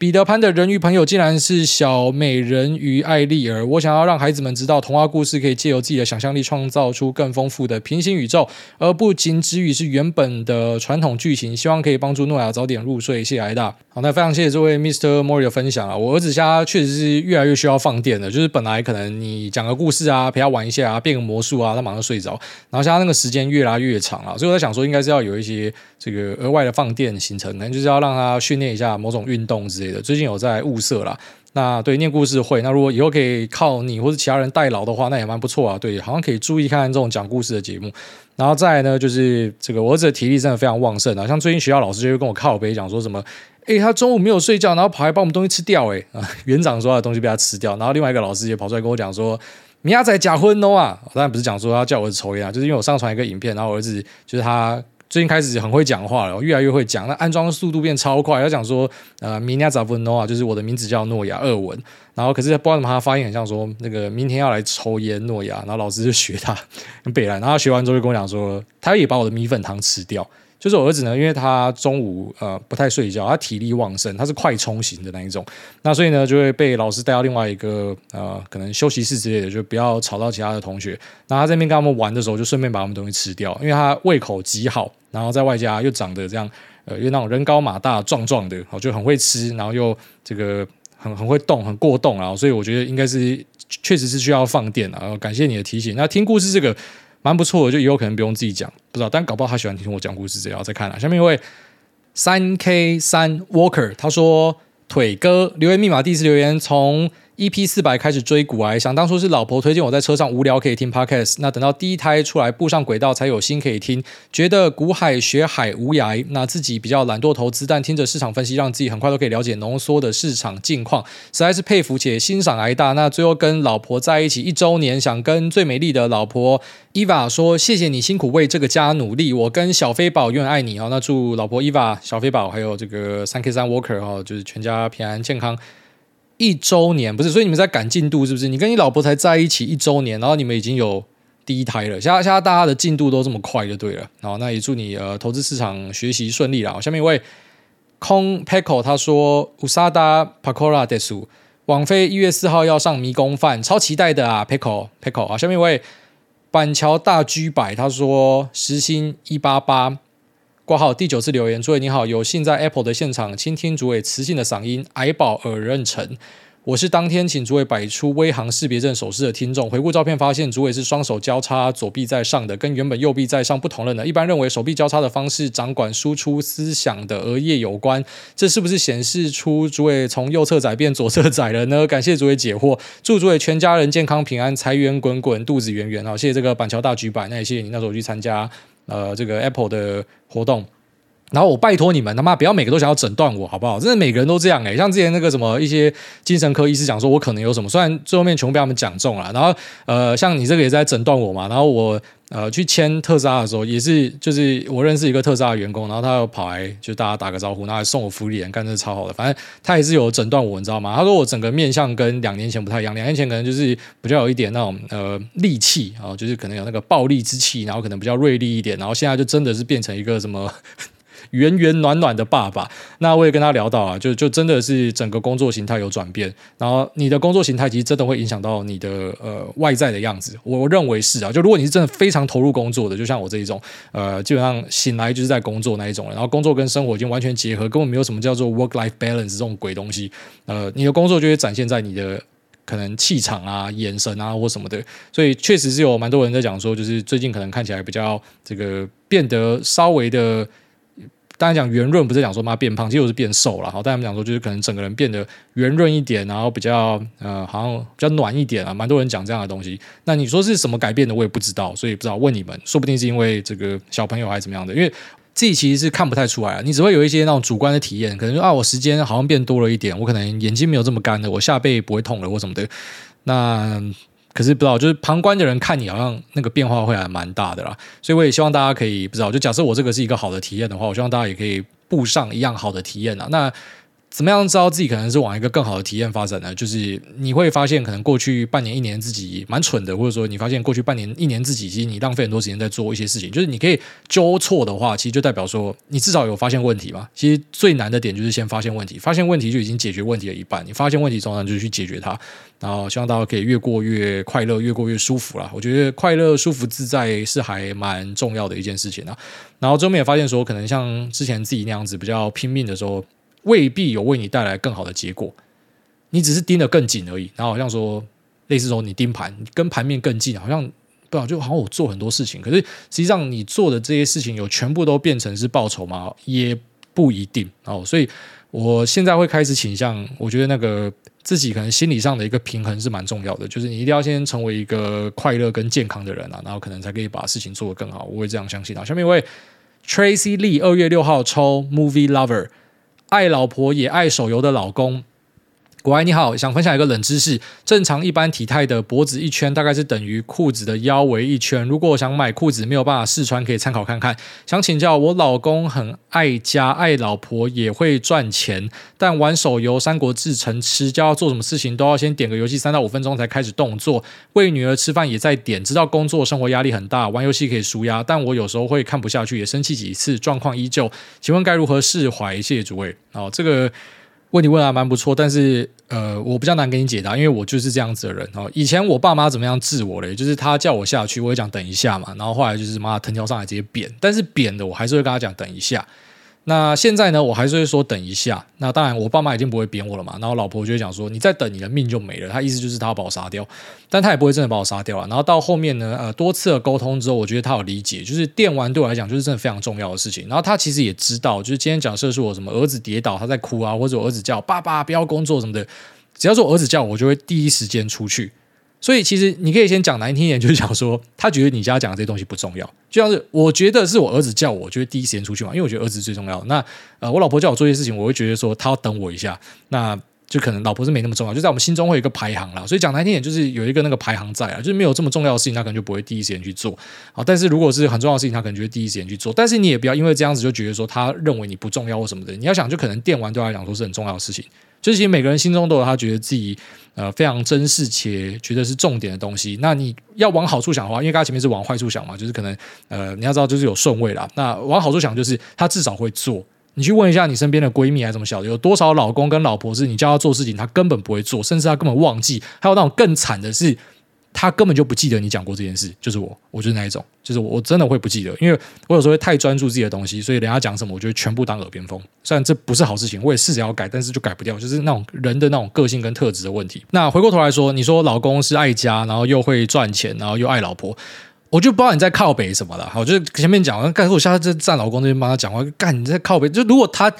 彼得潘的人鱼朋友竟然是小美人鱼艾丽儿。我想要让孩子们知道，童话故事可以借由自己的想象力创造出更丰富的平行宇宙，而不仅止于是原本的传统剧情。希望可以帮助诺亚早点入睡。谢谢艾大。好，那非常谢谢这位 Mr. Mori 的分享啊！我儿子家确实是越来越需要放电了。就是本来可能你讲个故事啊，陪他玩一下啊，变个魔术啊，他马上睡着。然后现在那个时间越来越长啊，所以我在想说，应该是要有一些这个额外的放电行程，可能就是要让他训练一下某种运动之类最近有在。物色啦，那对念故事会，那如果以后可以靠你或者其他人代劳的话，那也蛮不错啊。对，好像可以注意看看这种讲故事的节目。然后再来呢，就是这个我儿子的体力真的非常旺盛啊。像最近学校老师就会跟我靠北讲说什么，诶，他中午没有睡觉，然后跑来把我们东西吃掉，诶啊，园长说他的东西被他吃掉。然后另外一个老师也跑出来跟我讲说，米亚仔假婚哦啊，当然不是讲说他叫我儿子抽烟啊，就是因为我上传一个影片，然后我儿子就是他。最近开始很会讲话了，越来越会讲。那安装速度变超快，要讲说呃，明天早不诺啊，就是我的名字叫诺亚二文。然后可是不知道怎么他发音很像说那个明天要来抽烟诺亚，然后老师就学他 跟北兰，然后他学完之后就跟我讲说，他也把我的米粉汤吃掉。就是我儿子呢，因为他中午呃不太睡觉，他体力旺盛，他是快充型的那一种，那所以呢就会被老师带到另外一个呃可能休息室之类的，就不要吵到其他的同学。然后他在那边跟他们玩的时候，就顺便把他们东西吃掉，因为他胃口极好，然后在外加又长得这样呃，又那种人高马大壮壮的，哦就很会吃，然后又这个很很会动，很过动啊，所以我觉得应该是确实是需要放电啊。感谢你的提醒。那听故事这个。蛮不错的，就以后可能不用自己讲，不知道，但搞不好他喜欢听我讲故事，这样再看了。下面一位三 K 三 Walker，他说腿哥留言密码第一次留言从。EP 四百开始追股癌，想当初是老婆推荐我在车上无聊可以听 Podcast，那等到第一胎出来步上轨道才有心可以听，觉得股海学海无涯，那自己比较懒惰投资，但听着市场分析，让自己很快都可以了解浓缩的市场近况，实在是佩服且欣赏癌大。那最后跟老婆在一起一周年，想跟最美丽的老婆 Eva 说，谢谢你辛苦为这个家努力，我跟小飞宝永远爱你哦。那祝老婆 Eva、小飞宝还有这个三 K 三 Walker 哈，就是全家平安健康。一周年不是，所以你们在赶进度是不是？你跟你老婆才在一起一周年，然后你们已经有第一胎了。现在现在大家的进度都这么快就对了。好，那也祝你呃投资市场学习顺利啦。下面一位空 Peco 他说：“Usada Pakora Desu，网飞一月四号要上迷宫饭，超期待的啊！Peco Peco 啊，下面一位板桥大居百他说：“时薪一八八。”挂号第九次留言，诸位你好，有幸在 Apple 的现场倾听主委磁性的嗓音，矮宝耳认成。我是当天请主委摆出微航识别证手势的听众。回顾照片发现，主委是双手交叉，左臂在上的，跟原本右臂在上不同了呢。一般认为手臂交叉的方式掌管输出思想的额叶有关，这是不是显示出主委从右侧仔变左侧仔了呢？感谢主委解惑，祝主委全家人健康平安，财源滚滚，肚子圆圆。好，谢谢这个板桥大局板，那也谢谢你那时候去参加。呃，这个 Apple 的活动，然后我拜托你们他妈不要每个都想要诊断我，好不好？真的每个人都这样哎、像之前那个什么一些精神科医师讲说我可能有什么，虽然最后面全部被他们讲中了，然后呃，像你这个也在诊断我嘛，然后我。呃，去签特斯拉的时候，也是就是我认识一个特斯拉的员工，然后他又跑来就大家打个招呼，然后还送我福利，干真的超好的。反正他也是有诊断我，你知道吗？他说我整个面相跟两年前不太一样，两年前可能就是比较有一点那种呃戾气啊，就是可能有那个暴戾之气，然后可能比较锐利一点，然后现在就真的是变成一个什么。圆圆暖暖的爸爸，那我也跟他聊到啊，就就真的是整个工作形态有转变，然后你的工作形态其实真的会影响到你的呃外在的样子，我认为是啊，就如果你是真的非常投入工作的，就像我这一种，呃，基本上醒来就是在工作那一种，然后工作跟生活已经完全结合，根本没有什么叫做 work life balance 这种鬼东西，呃，你的工作就会展现在你的可能气场啊、眼神啊或什么的，所以确实是有蛮多人在讲说，就是最近可能看起来比较这个变得稍微的。当然讲圆润不是讲说妈变胖，其实我是变瘦了。好，但他们讲说就是可能整个人变得圆润一点，然后比较呃好像比较暖一点啊，蛮多人讲这样的东西。那你说是什么改变的，我也不知道，所以不知道问你们，说不定是因为这个小朋友还是怎么样的，因为自己其实是看不太出来啊，你只会有一些那种主观的体验，可能说啊我时间好像变多了一点，我可能眼睛没有这么干了，我下背不会痛了或什么的。那可是不知道，就是旁观的人看你好像那个变化会还蛮大的啦。所以我也希望大家可以不知道，就假设我这个是一个好的体验的话，我希望大家也可以步上一样好的体验啊。那。怎么样知道自己可能是往一个更好的体验发展呢？就是你会发现，可能过去半年、一年自己蛮蠢的，或者说你发现过去半年、一年自己其实你浪费很多时间在做一些事情。就是你可以纠错的话，其实就代表说你至少有发现问题嘛。其实最难的点就是先发现问题，发现问题就已经解决问题的一半。你发现问题，通常就是去解决它。然后希望大家可以越过越快乐，越过越舒服啦。我觉得快乐、舒服、自在是还蛮重要的一件事情啊。然后最后面也发现说，可能像之前自己那样子比较拼命的时候。未必有为你带来更好的结果，你只是盯得更紧而已。然后好像说，类似说你盯盘，跟盘面更近，好像不好，就好像我做很多事情，可是实际上你做的这些事情有全部都变成是报酬吗？也不一定哦。所以我现在会开始倾向，我觉得那个自己可能心理上的一个平衡是蛮重要的，就是你一定要先成为一个快乐跟健康的人啊，然后可能才可以把事情做得更好。我会这样相信啊。下面一位 Tracy Lee 二月六号抽 Movie Lover。爱老婆也爱手游的老公，国外你好，想分享一个冷知识：正常一般体态的脖子一圈大概是等于裤子的腰围一圈。如果我想买裤子没有办法试穿，可以参考看看。想请教我老公很爱家，爱老婆也会赚钱，但玩手游《三国志》成痴，叫他做什么事情都要先点个游戏三到五分钟才开始动作。喂女儿吃饭也在点，知道工作生活压力很大，玩游戏可以舒压，但我有时候会看不下去，也生气几次，状况依旧。请问该如何释怀？谢谢诸位。哦，这个。问题问的还蛮不错，但是呃，我比较难给你解答，因为我就是这样子的人哦。以前我爸妈怎么样治我嘞？就是他叫我下去，我也讲等一下嘛，然后后来就是妈藤条上来直接扁，但是扁的我还是会跟他讲等一下。那现在呢，我还是会说等一下。那当然，我爸妈已经不会扁我了嘛。然后老婆就会讲说：“你再等，你的命就没了。”他意思就是他要把我杀掉，但他也不会真的把我杀掉啊。然后到后面呢，呃，多次的沟通之后，我觉得他有理解，就是电玩对我来讲就是真的非常重要的事情。然后他其实也知道，就是今天假设是我什么儿子跌倒，他在哭啊，或者我儿子叫爸爸不要工作什么的，只要是我儿子叫我我，就会第一时间出去。所以其实你可以先讲难听一点，就是讲说他觉得你家讲的这些东西不重要，就像是我觉得是我儿子叫我，就会第一时间出去嘛，因为我觉得儿子最重要。那呃，我老婆叫我做一些事情，我会觉得说他要等我一下，那就可能老婆是没那么重要，就在我们心中会有一个排行啦。所以讲难听点，就是有一个那个排行在啊，就是没有这么重要的事情，他可能就不会第一时间去做。好，但是如果是很重要的事情，他可能就会第一时间去做。但是你也不要因为这样子就觉得说他认为你不重要或什么的。你要想，就可能电玩对他来讲说是很重要的事情。就是其实每个人心中都有他觉得自己呃非常珍视且觉得是重点的东西。那你要往好处想的话，因为刚才前面是往坏处想嘛，就是可能呃你要知道就是有顺位啦。那往好处想，就是他至少会做。你去问一下你身边的闺蜜还是怎么晓得，有多少老公跟老婆是你叫他做事情，他根本不会做，甚至他根本忘记。还有那种更惨的是。他根本就不记得你讲过这件事，就是我，我就是那一种，就是我真的会不记得，因为我有时候会太专注自己的东西，所以人家讲什么，我就会全部当耳边风。虽然这不是好事情，我也试着要改，但是就改不掉，就是那种人的那种个性跟特质的问题。那回过头来说，你说老公是爱家，然后又会赚钱，然后又爱老婆，我就不知道你在靠北什么了。好，就是前面讲完，干，我下次站老公那边帮他讲话，干你在靠北，就如果他，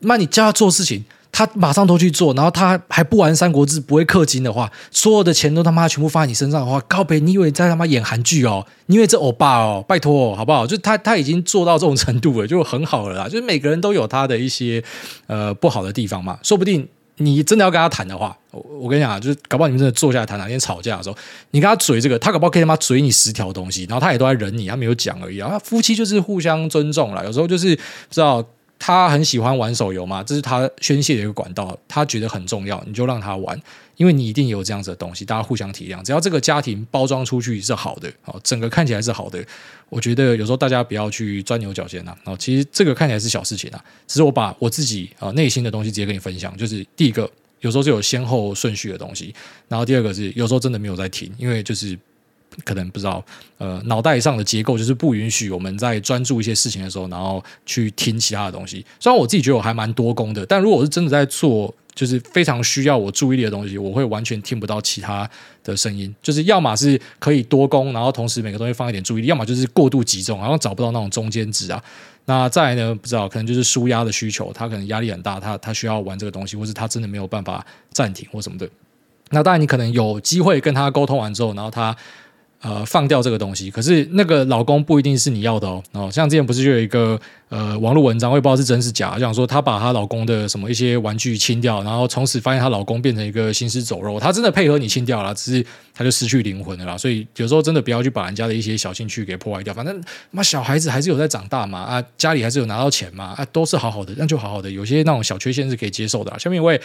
那你叫他做事情。他马上都去做，然后他还不玩《三国志》，不会氪金的话，所有的钱都他妈全部放在你身上的话，靠别，你以为在他妈演韩剧哦？你以为这欧巴哦？拜托哦，好不好？就他他已经做到这种程度了，就很好了啦。就是每个人都有他的一些呃不好的地方嘛，说不定你真的要跟他谈的话，我我跟你讲啊，就是搞不好你们真的坐下来谈，哪天吵架的时候，你跟他嘴这个，他搞不好可以他妈嘴你十条东西，然后他也都在忍你，他没有讲而已啊。夫妻就是互相尊重啦，有时候就是知道。他很喜欢玩手游嘛，这是他宣泄的一个管道。他觉得很重要，你就让他玩，因为你一定有这样子的东西，大家互相体谅。只要这个家庭包装出去是好的，哦，整个看起来是好的，我觉得有时候大家不要去钻牛角尖呐。哦，其实这个看起来是小事情啊，只是我把我自己啊内心的东西直接跟你分享。就是第一个，有时候是有先后顺序的东西，然后第二个是有时候真的没有在听，因为就是。可能不知道，呃，脑袋上的结构就是不允许我们在专注一些事情的时候，然后去听其他的东西。虽然我自己觉得我还蛮多功的，但如果是真的在做，就是非常需要我注意力的东西，我会完全听不到其他的声音。就是要么是可以多功，然后同时每个东西放一点注意力；要么就是过度集中，然后找不到那种中间值啊。那再来呢，不知道可能就是舒压的需求，他可能压力很大，他他需要玩这个东西，或是他真的没有办法暂停或什么的。那当然，你可能有机会跟他沟通完之后，然后他。呃，放掉这个东西，可是那个老公不一定是你要的哦。哦，像之前不是就有一个呃网络文章，我也不知道是真是假，讲说她把她老公的什么一些玩具清掉，然后从此发现她老公变成一个行尸走肉。她真的配合你清掉了，只是她就失去灵魂了啦。所以有时候真的不要去把人家的一些小兴趣给破坏掉。反正妈小孩子还是有在长大嘛，啊，家里还是有拿到钱嘛，啊，都是好好的，那就好好的。有些那种小缺陷是可以接受的。下面一位。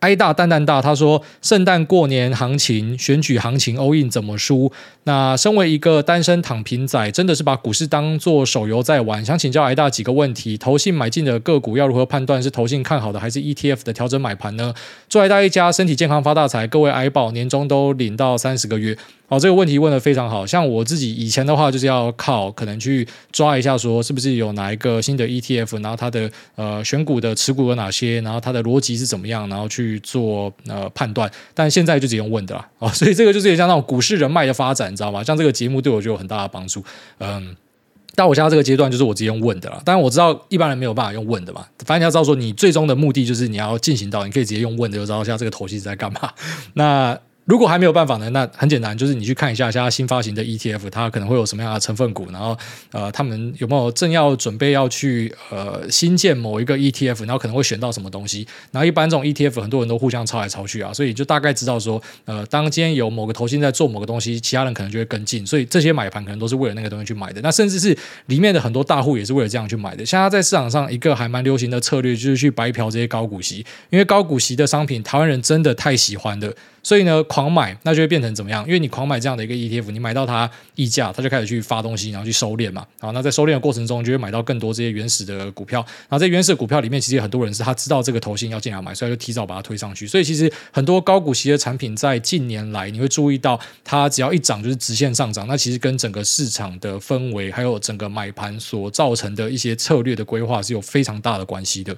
挨大蛋蛋大，他说：“圣诞过年行情、选举行情，all in 怎么输？那身为一个单身躺平仔，真的是把股市当做手游在玩。想请教挨大几个问题：投信买进的个股要如何判断是投信看好的，还是 ETF 的调整买盘呢？祝挨大一家身体健康发大财，各位挨宝年终都领到三十个月。”哦，这个问题问的非常好。像我自己以前的话，就是要靠可能去抓一下，说是不是有哪一个新的 ETF，然后它的呃选股的持股有哪些，然后它的逻辑是怎么样，然后去做呃判断。但现在就直接用问的了哦，所以这个就是也像那种股市人脉的发展，你知道吗？像这个节目对我就有很大的帮助。嗯，到我现在这个阶段，就是我直接用问的了。当然我知道一般人没有办法用问的嘛，反正你要知道说你最终的目的就是你要进行到，你可以直接用问的，就知道一下这个投资在干嘛。那。如果还没有办法呢？那很简单，就是你去看一下现在新发行的 ETF，它可能会有什么样的成分股，然后呃，他们有没有正要准备要去呃新建某一个 ETF，然后可能会选到什么东西。然后一般这种 ETF 很多人都互相抄来抄去啊，所以就大概知道说，呃，当今天有某个投信在做某个东西，其他人可能就会跟进，所以这些买盘可能都是为了那个东西去买的。那甚至是里面的很多大户也是为了这样去买的。现在在市场上一个还蛮流行的策略就是去白嫖这些高股息，因为高股息的商品台湾人真的太喜欢的。所以呢，狂买那就会变成怎么样？因为你狂买这样的一个 ETF，你买到它溢价，它就开始去发东西，然后去收敛嘛。好，那在收敛的过程中，就会买到更多这些原始的股票。然后在原始的股票里面，其实很多人是他知道这个头型要进来买，所以就提早把它推上去。所以其实很多高股息的产品在近年来，你会注意到它只要一涨就是直线上涨。那其实跟整个市场的氛围，还有整个买盘所造成的一些策略的规划是有非常大的关系的。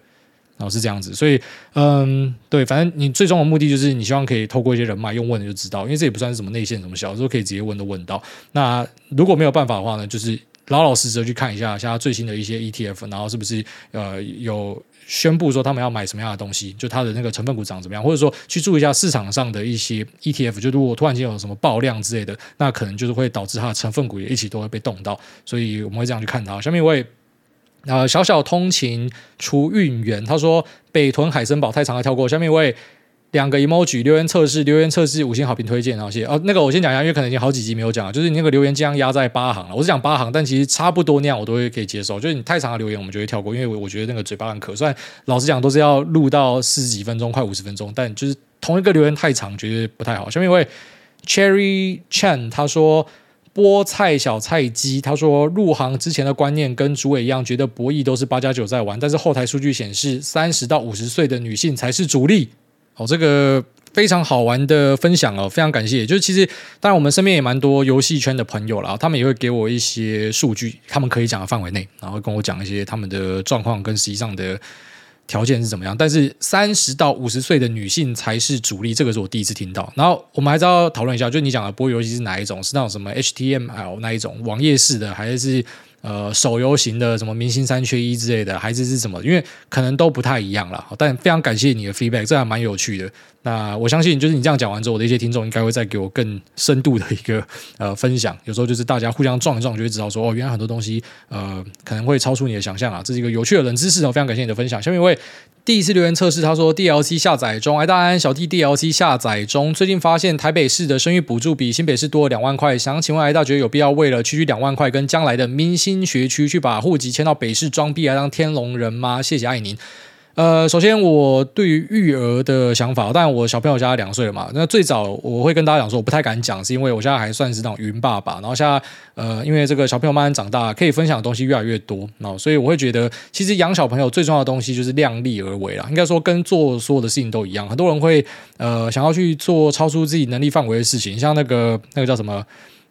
然后是这样子，所以嗯，对，反正你最终的目的就是你希望可以透过一些人脉用问的就知道，因为这也不算是什么内线什么小，都可以直接问都问到。那如果没有办法的话呢，就是老老实实的去看一下现在最新的一些 ETF，然后是不是呃有宣布说他们要买什么样的东西，就它的那个成分股涨怎么样，或者说去注意一下市场上的一些 ETF，就如果突然间有什么爆量之类的，那可能就是会导致它的成分股也一起都会被动到，所以我们会这样去看它。下面一位。呃，小小通勤除运员他说北屯海森堡太长了，跳过。下面一位两个 emoji 留言测试，留言测试五星好评推荐，然后谢谢。哦，那个我先讲一下，因为可能已经好几集没有讲了，就是你那个留言尽量压在八行了。我是讲八行，但其实差不多那样我都会可以接受。就是你太长的留言我们就会跳过，因为我我觉得那个嘴巴很渴。虽然老实讲都是要录到四十几分钟，快五十分钟，但就是同一个留言太长，觉得不太好。下面一位 Cherry Chen 他说。菠菜小菜鸡，他说入行之前的观念跟主委一样，觉得博弈都是八加九在玩，但是后台数据显示，三十到五十岁的女性才是主力。哦，这个非常好玩的分享哦，非常感谢。就是其实，当然我们身边也蛮多游戏圈的朋友啦，他们也会给我一些数据，他们可以讲的范围内，然后跟我讲一些他们的状况跟实际上的。条件是怎么样？但是三十到五十岁的女性才是主力，这个是我第一次听到。然后我们还是要讨论一下，就你讲的播游戏是哪一种？是那种什么 HTML 那一种网页式的，还是？呃，手游型的什么明星三缺一之类的，还是是什么？因为可能都不太一样了。但非常感谢你的 feedback，这还蛮有趣的。那我相信，就是你这样讲完之后，我的一些听众应该会再给我更深度的一个 呃分享。有时候就是大家互相撞一撞，就会知道说哦，原来很多东西呃可能会超出你的想象啊。这是一个有趣的冷知识哦，非常感谢你的分享。下面一位。第一次留言测试，他说 DLC 下载中，哎，大安小弟 DLC 下载中。最近发现台北市的生育补助比新北市多了两万块，想请问哎大觉得有必要为了区区两万块跟将来的明星学区去把户籍迁到北市装逼来当天龙人吗？谢谢爱您。呃，首先我对于育儿的想法，当然我小朋友现在两岁了嘛。那最早我会跟大家讲说，我不太敢讲，是因为我现在还算是那种云爸爸。然后现在呃，因为这个小朋友慢慢长大，可以分享的东西越来越多，然后所以我会觉得，其实养小朋友最重要的东西就是量力而为啦。应该说跟做所有的事情都一样，很多人会呃想要去做超出自己能力范围的事情，像那个那个叫什么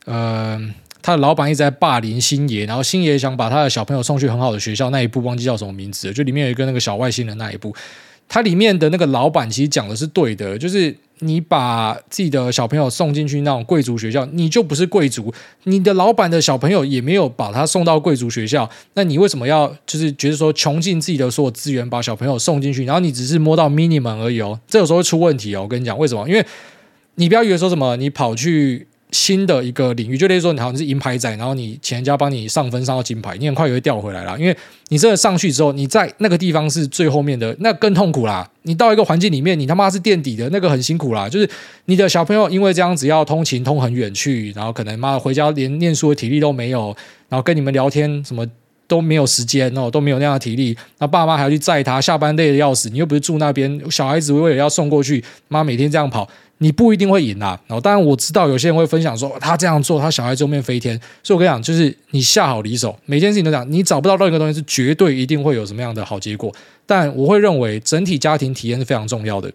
呃。他的老板一直在霸凌星爷，然后星爷想把他的小朋友送去很好的学校，那一部忘记叫什么名字了，就里面有一个那个小外星人那一部，它里面的那个老板其实讲的是对的，就是你把自己的小朋友送进去那种贵族学校，你就不是贵族，你的老板的小朋友也没有把他送到贵族学校，那你为什么要就是觉得说穷尽自己的所有资源把小朋友送进去，然后你只是摸到 minimum 而已哦，这有时候会出问题哦，我跟你讲为什么？因为你不要以为说什么你跑去。新的一个领域，就例如说，你好像是银牌仔，然后你请人家帮你上分上到金牌，你很快也会掉回来啦。因为你真的上去之后，你在那个地方是最后面的，那更痛苦啦。你到一个环境里面，你他妈是垫底的，那个很辛苦啦。就是你的小朋友因为这样子要通勤通很远去，然后可能妈回家连念书的体力都没有，然后跟你们聊天什么都没有时间哦，都没有那样的体力。那爸妈还要去载他，下班累得要死，你又不是住那边，小孩子为了要送过去，妈每天这样跑。你不一定会赢啦，然后当然我知道有些人会分享说他这样做，他小孩就面飞天。所以我跟你讲，就是你下好离手，每件事情都讲，你找不到任何东西是绝对一定会有什么样的好结果。但我会认为整体家庭体验是非常重要的。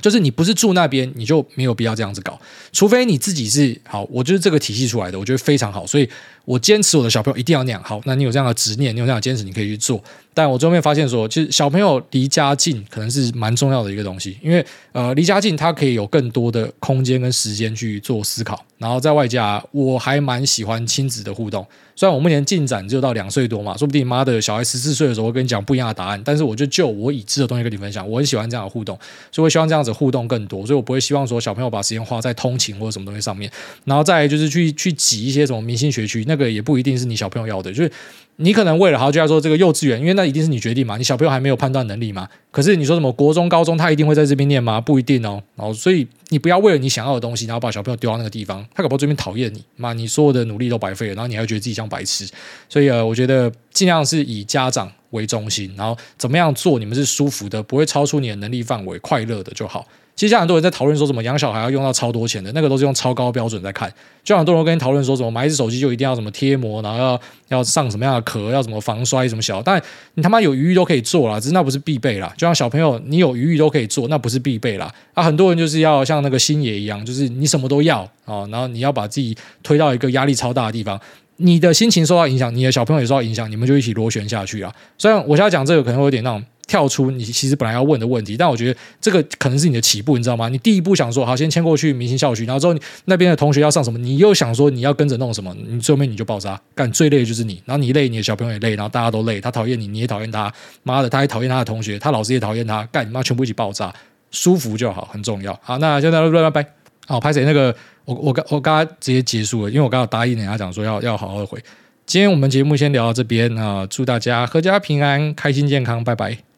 就是你不是住那边，你就没有必要这样子搞。除非你自己是好，我就是这个体系出来的，我觉得非常好，所以我坚持我的小朋友一定要那样。好，那你有这样的执念，你有这样的坚持，你可以去做。但我最后面发现说，其实小朋友离家近可能是蛮重要的一个东西，因为呃离家近，他可以有更多的空间跟时间去做思考。然后在外加，我还蛮喜欢亲子的互动。虽然我目前进展只有到两岁多嘛，说不定妈的小孩十四岁的时候会跟你讲不一样的答案。但是我就就我已知的东西跟你分享，我很喜欢这样的互动，所以我希望这样子互动更多。所以我不会希望说小朋友把时间花在通勤或者什么东西上面，然后再就是去去挤一些什么明星学区，那这个也不一定是你小朋友要的，就是。你可能为了好就要说这个幼稚园，因为那一定是你决定嘛，你小朋友还没有判断能力嘛。可是你说什么国中、高中，他一定会在这边念吗？不一定哦。然后所以你不要为了你想要的东西，然后把小朋友丢到那个地方，他搞不这边讨厌你嘛，你所有的努力都白费了，然后你还觉得自己像白痴。所以呃，我觉得尽量是以家长为中心，然后怎么样做你们是舒服的，不会超出你的能力范围，快乐的就好。其实很多人在讨论说什么养小孩要用到超多钱的，那个都是用超高标准在看。就很多人跟你讨论说什么买一只手机就一定要什么贴膜，然后要要上什么样的壳，要什么防摔什么小，但你他妈有余裕都可以做啦，只是那不是必备啦。就像小朋友，你有余裕都可以做，那不是必备啦。啊，很多人就是要像那个星爷一样，就是你什么都要啊，然后你要把自己推到一个压力超大的地方，你的心情受到影响，你的小朋友也受到影响，你们就一起螺旋下去啊。虽然我现在讲这个可能会有点那种。跳出你其实本来要问的问题，但我觉得这个可能是你的起步，你知道吗？你第一步想说好，先迁过去明星校区，然后之后那边的同学要上什么，你又想说你要跟着弄什么，你最后面你就爆炸，干最累的就是你，然后你累，你的小朋友也累，然后大家都累，他讨厌你，你也讨厌他，妈的，他也讨厌他的同学，他老师也讨厌他，干你妈全部一起爆炸，舒服就好，很重要。好，那现在拜拜。好，拍谁那个我我刚我刚刚直接结束了，因为我刚刚答应人家讲说要要好好回。今天我们节目先聊到这边啊，祝大家阖家平安，开心健康，拜拜。